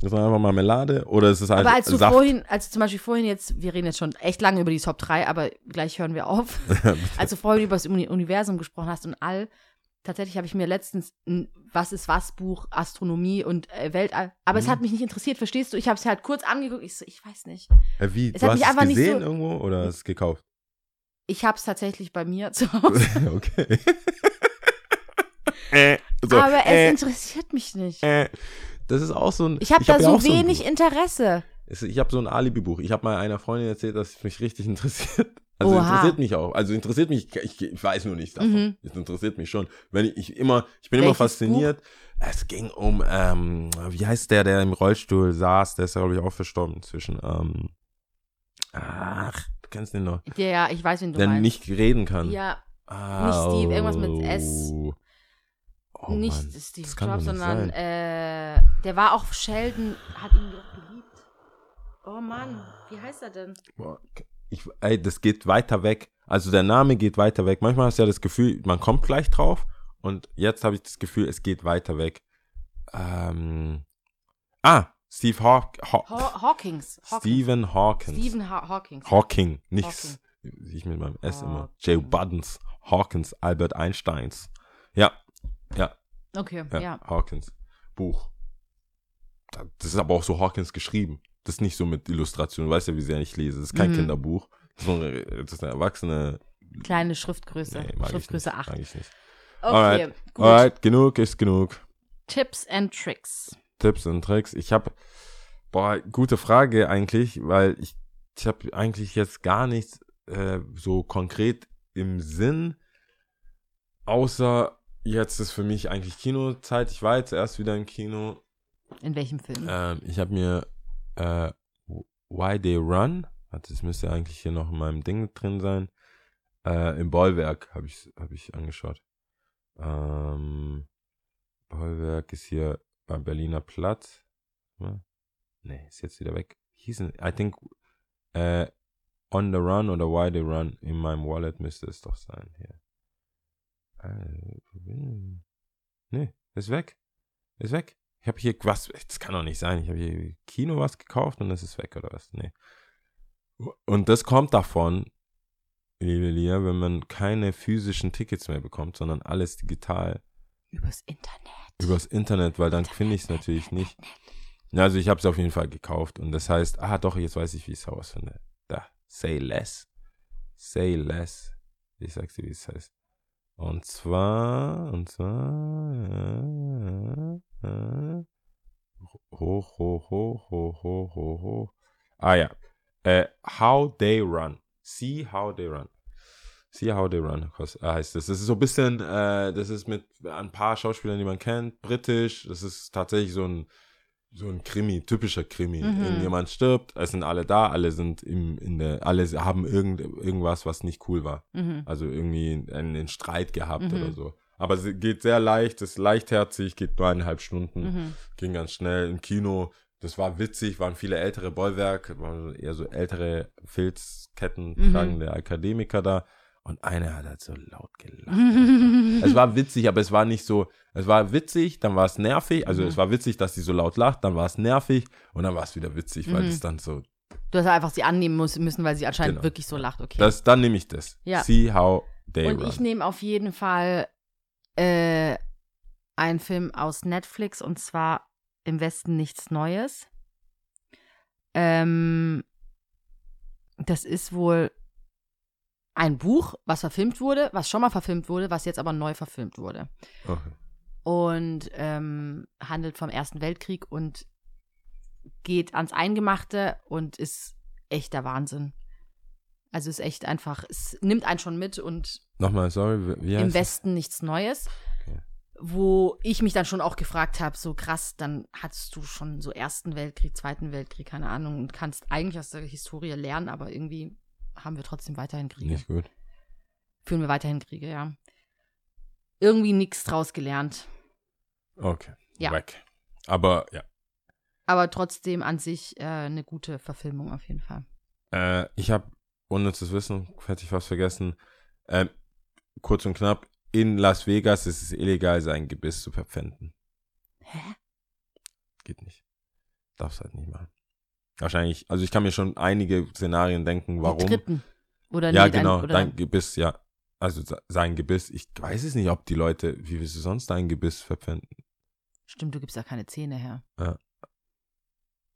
S1: Das ist einfach Marmelade. Oder es ist halt
S2: aber als du
S1: Saft.
S2: vorhin, als du zum Beispiel vorhin jetzt, wir reden jetzt schon echt lange über die Top 3, aber gleich hören wir auf. als du vorhin über das Uni Universum gesprochen hast und all, tatsächlich habe ich mir letztens ein Was ist was Buch, Astronomie und äh, Weltall, aber es
S1: Mhm.
S2: hat mich nicht interessiert, verstehst du? Ich habe es halt kurz angeguckt, ich so, ich weiß nicht.
S1: Äh, Wie,
S2: Es
S1: du
S2: hat
S1: hast
S2: mich
S1: es
S2: einfach nicht
S1: gesehen
S2: so-
S1: irgendwo oder hast es gekauft?
S2: Ich habe es tatsächlich bei mir zu Hause,
S1: okay. äh, so,
S2: aber es
S1: äh,
S2: interessiert mich nicht.
S1: Das ist auch so ein.
S2: Ich habe
S1: hab
S2: da
S1: ja
S2: so wenig
S1: Buch.
S2: Interesse.
S1: Es- Ich habe so ein Alibi-Buch. Ich habe mal einer Freundin erzählt, dass es mich richtig interessiert. Also
S2: Oha.
S1: interessiert mich auch. Also interessiert mich, ich, ich weiß nur nichts davon.
S2: Mhm.
S1: Es interessiert mich schon. Wenn ich, ich immer, ich bin immer
S2: Welches
S1: fasziniert. Es ging um, ähm, wie heißt der, der im Rollstuhl saß, der ist glaube ich auch verstorben inzwischen. Ähm, ach, du kennst den noch.
S2: Ja, ja, ich weiß, wen du
S1: Der
S2: meinst.
S1: nicht reden kann.
S2: Ja,
S1: Ah,
S2: Steve, irgendwas mit S.
S1: Oh,
S2: nicht
S1: Mann,
S2: Steve Jobs, sondern äh, der war auch Sheldon, hat ihn doch geliebt. Oh Mann, wie heißt er denn?
S1: Boah, ich, ey, das geht weiter weg. Also der Name geht weiter weg. Manchmal hast du ja das Gefühl, man kommt gleich drauf. Und jetzt habe ich das Gefühl, es geht weiter weg. Ähm, ah, Steve Haw Haw
S2: Haw Hawkins.
S1: Stephen Hawkins.
S2: Stephen Haw Hawkins.
S1: Hawking, nichts.
S2: Hawking.
S1: Ich mit meinem S immer.
S2: Hawking.
S1: Joe Buddens, Hawkins, Albert Einsteins. Ja, ja,
S2: Okay,
S1: ja,
S2: ja.
S1: Hawkins. Buch. Das ist aber auch so Hawkins geschrieben. Das ist nicht so mit Illustration. Du weißt ja, wie sehr ich lese. Das ist kein
S2: Mhm.
S1: Kinderbuch. Das ist, eine, das ist eine erwachsene.
S2: Kleine Schriftgröße.
S1: Nee,
S2: Schriftgröße
S1: ich nicht,
S2: 8.
S1: Mag ich nicht.
S2: Okay,
S1: Alright.
S2: gut.
S1: Alright, genug ist genug.
S2: Tipps and Tricks.
S1: Tipps und Tricks. Ich habe, boah, gute Frage eigentlich, weil ich, ich habe eigentlich jetzt gar nichts äh, so konkret im Sinn, außer jetzt ist für mich eigentlich Kinozeit. Ich war jetzt erst wieder im Kino.
S2: In welchem Film?
S1: Ähm, ich habe mir äh, Why They Run, das müsste eigentlich hier noch in meinem Ding drin sein, äh, im Bollwerk habe ich, hab ich angeschaut. Ähm, Bollwerk ist hier beim Berliner Platz. Ja. Nee, ist jetzt wieder weg. Hießen, I think äh, On the Run oder Why They Run in meinem Wallet müsste es doch sein. Hier. Nee, ist weg. Ist weg. Ich habe hier was, das kann doch nicht sein. Ich habe hier Kino was gekauft und das ist weg oder was? Nee. Und das kommt davon, liebe Lia, wenn man keine physischen Tickets mehr bekommt, sondern alles digital
S2: Übers Internet.
S1: übers Internet, weil dann finde ich es natürlich nicht. Also ich habe es auf jeden Fall gekauft und das heißt, ah doch, jetzt weiß ich, wie ich es ausfinde. Da, Say Less. Say Less. Ich sag's dir, wie es heißt. Und zwar, und zwar, äh, äh, hoch, hoch, hoch, hoch, hoch, hoch, hoch. Ah ja, äh, How They Run. See How They Run. See How They Run heißt das. Das ist so ein bisschen, äh, das ist mit ein paar Schauspielern, die man kennt, britisch. Das ist tatsächlich so ein so ein Krimi, typischer Krimi.
S2: Mhm.
S1: Irgendjemand stirbt, es sind alle da, alle sind im, in der, alle haben irgend, irgendwas, was nicht cool war.
S2: Mhm.
S1: Also irgendwie einen, einen Streit gehabt
S2: Mhm.
S1: oder so. Aber es geht sehr leicht, ist leichtherzig, geht nur eineinhalb Stunden,
S2: Mhm.
S1: ging ganz schnell im Kino. Das war witzig, waren viele ältere Bollwerk, waren eher so ältere Filzketten
S2: Mhm.
S1: tragende Akademiker da. Und einer hat halt so laut gelacht. es war witzig, aber es war nicht so, es war witzig, dann war es nervig. Also
S2: Mhm.
S1: es war witzig, dass sie so laut lacht, dann war es nervig und dann war es wieder witzig, weil
S2: Mhm.
S1: es dann so,
S2: Du hast einfach sie annehmen muss- müssen, weil sie anscheinend
S1: Genau.
S2: wirklich so lacht. Okay.
S1: das, dann nehme ich das.
S2: Ja.
S1: See how they
S2: Und
S1: run.
S2: ich nehme auf jeden Fall äh, einen Film aus Netflix und zwar Im Westen nichts Neues. Ähm, das ist wohl ein Buch, was verfilmt wurde, was schon mal verfilmt wurde, was jetzt aber neu verfilmt wurde.
S1: okay.
S2: Und ähm, handelt vom Ersten Weltkrieg und geht ans Eingemachte und ist echter Wahnsinn. Also ist echt einfach, es nimmt einen schon mit und
S1: Nochmal, sorry, wie- heißt
S2: im
S1: es?
S2: Westen nichts Neues.
S1: Okay.
S2: Wo ich mich dann schon auch gefragt habe, so krass, dann hattest du schon so Ersten Weltkrieg, Zweiten Weltkrieg, keine Ahnung, und kannst eigentlich aus der Historie lernen, aber irgendwie haben wir trotzdem weiterhin Kriege.
S1: Nicht gut.
S2: Führen wir weiterhin Kriege, ja. Irgendwie nichts draus gelernt.
S1: Okay.
S2: Ja.
S1: Weg. Aber ja.
S2: Aber trotzdem an sich äh, eine gute Verfilmung auf jeden Fall.
S1: Äh, ich habe, ohne zu wissen, hätte ich fast vergessen, ähm, kurz und knapp, in Las Vegas ist es illegal, sein Gebiss zu verpfänden.
S2: Hä?
S1: Geht nicht. Darfst halt nicht machen. Wahrscheinlich, also ich kann mir schon einige Szenarien denken,
S2: Die
S1: warum.
S2: dritten. Oder
S1: Ja,
S2: nee, dein-
S1: genau,
S2: oder
S1: dein Gebiss, ja. Also se- sein Gebiss. Ich weiß es nicht, ob die Leute, wie willst du sonst dein Gebiss verpfänden?
S2: Stimmt, du gibst ja keine Zähne her.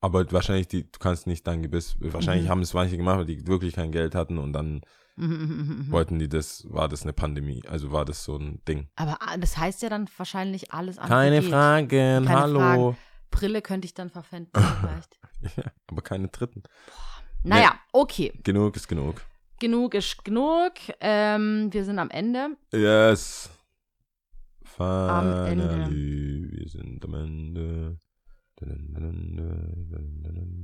S1: Aber wahrscheinlich, die, du kannst nicht dein Gebiss, wahrscheinlich
S2: Mhm.
S1: haben es manche gemacht, weil die wirklich kein Geld hatten und dann
S2: Mhm,
S1: wollten die das, war das eine Pandemie, also war das so ein Ding.
S2: Aber ah, das heißt ja dann wahrscheinlich alles andere
S1: Keine. Fragen,
S2: Keine
S1: hallo.
S2: Brille könnte ich dann verpfänden vielleicht.
S1: Ja, aber keine dritten.
S2: Naja, okay.
S1: Genug ist genug.
S2: Genug ist genug. Ähm, wir sind am Ende.
S1: Yes.
S2: Am Ende.
S1: Finally, wir sind am Ende.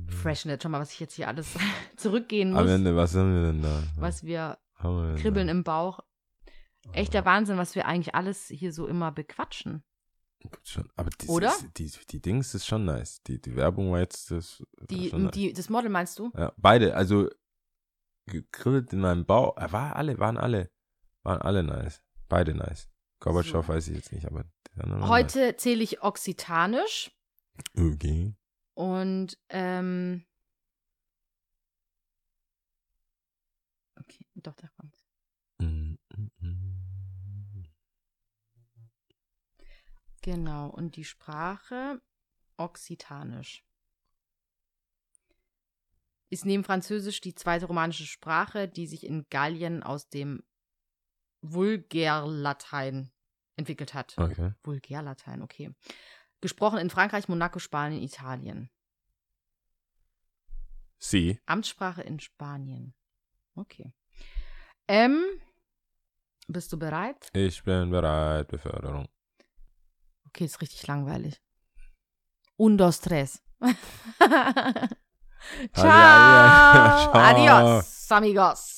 S2: Freshnet, schon mal, was ich jetzt hier alles zurückgehen
S1: Am
S2: muss.
S1: Ende, was haben wir denn da?
S2: Was wir
S1: wir
S2: kribbeln
S1: da?
S2: im Bauch. Echter Wahnsinn, was wir eigentlich alles hier so immer bequatschen.
S1: Schon, aber die,
S2: Oder?
S1: Die, die Dings ist schon nice. Die, die Werbung war jetzt das.
S2: Die,
S1: war schon nice.
S2: die, das Model meinst du?
S1: Ja, beide, also gegrillt in meinem. Äh, War alle, waren alle, waren alle nice. Beide nice. Gorbatschow
S2: So.
S1: weiß ich jetzt nicht, aber die
S2: Heute zähle ich Okzitanisch
S1: Nice. Okay.
S2: und ähm, okay, doch, da kommt's. Genau, und die Sprache Okzitanisch. Ist neben Französisch die zweite romanische Sprache, die sich in Gallien aus dem Vulgärlatein entwickelt hat.
S1: Okay.
S2: Vulgärlatein, okay. Gesprochen in Frankreich, Monaco, Spanien, Italien.
S1: Sie.
S2: Amtssprache in Spanien. Okay. Ähm, bist du bereit?
S1: Ich bin bereit. Beförderung.
S2: Okay, ist richtig langweilig. Un, dos, tres. Ciao.
S1: Ciao.
S2: Adios, amigos.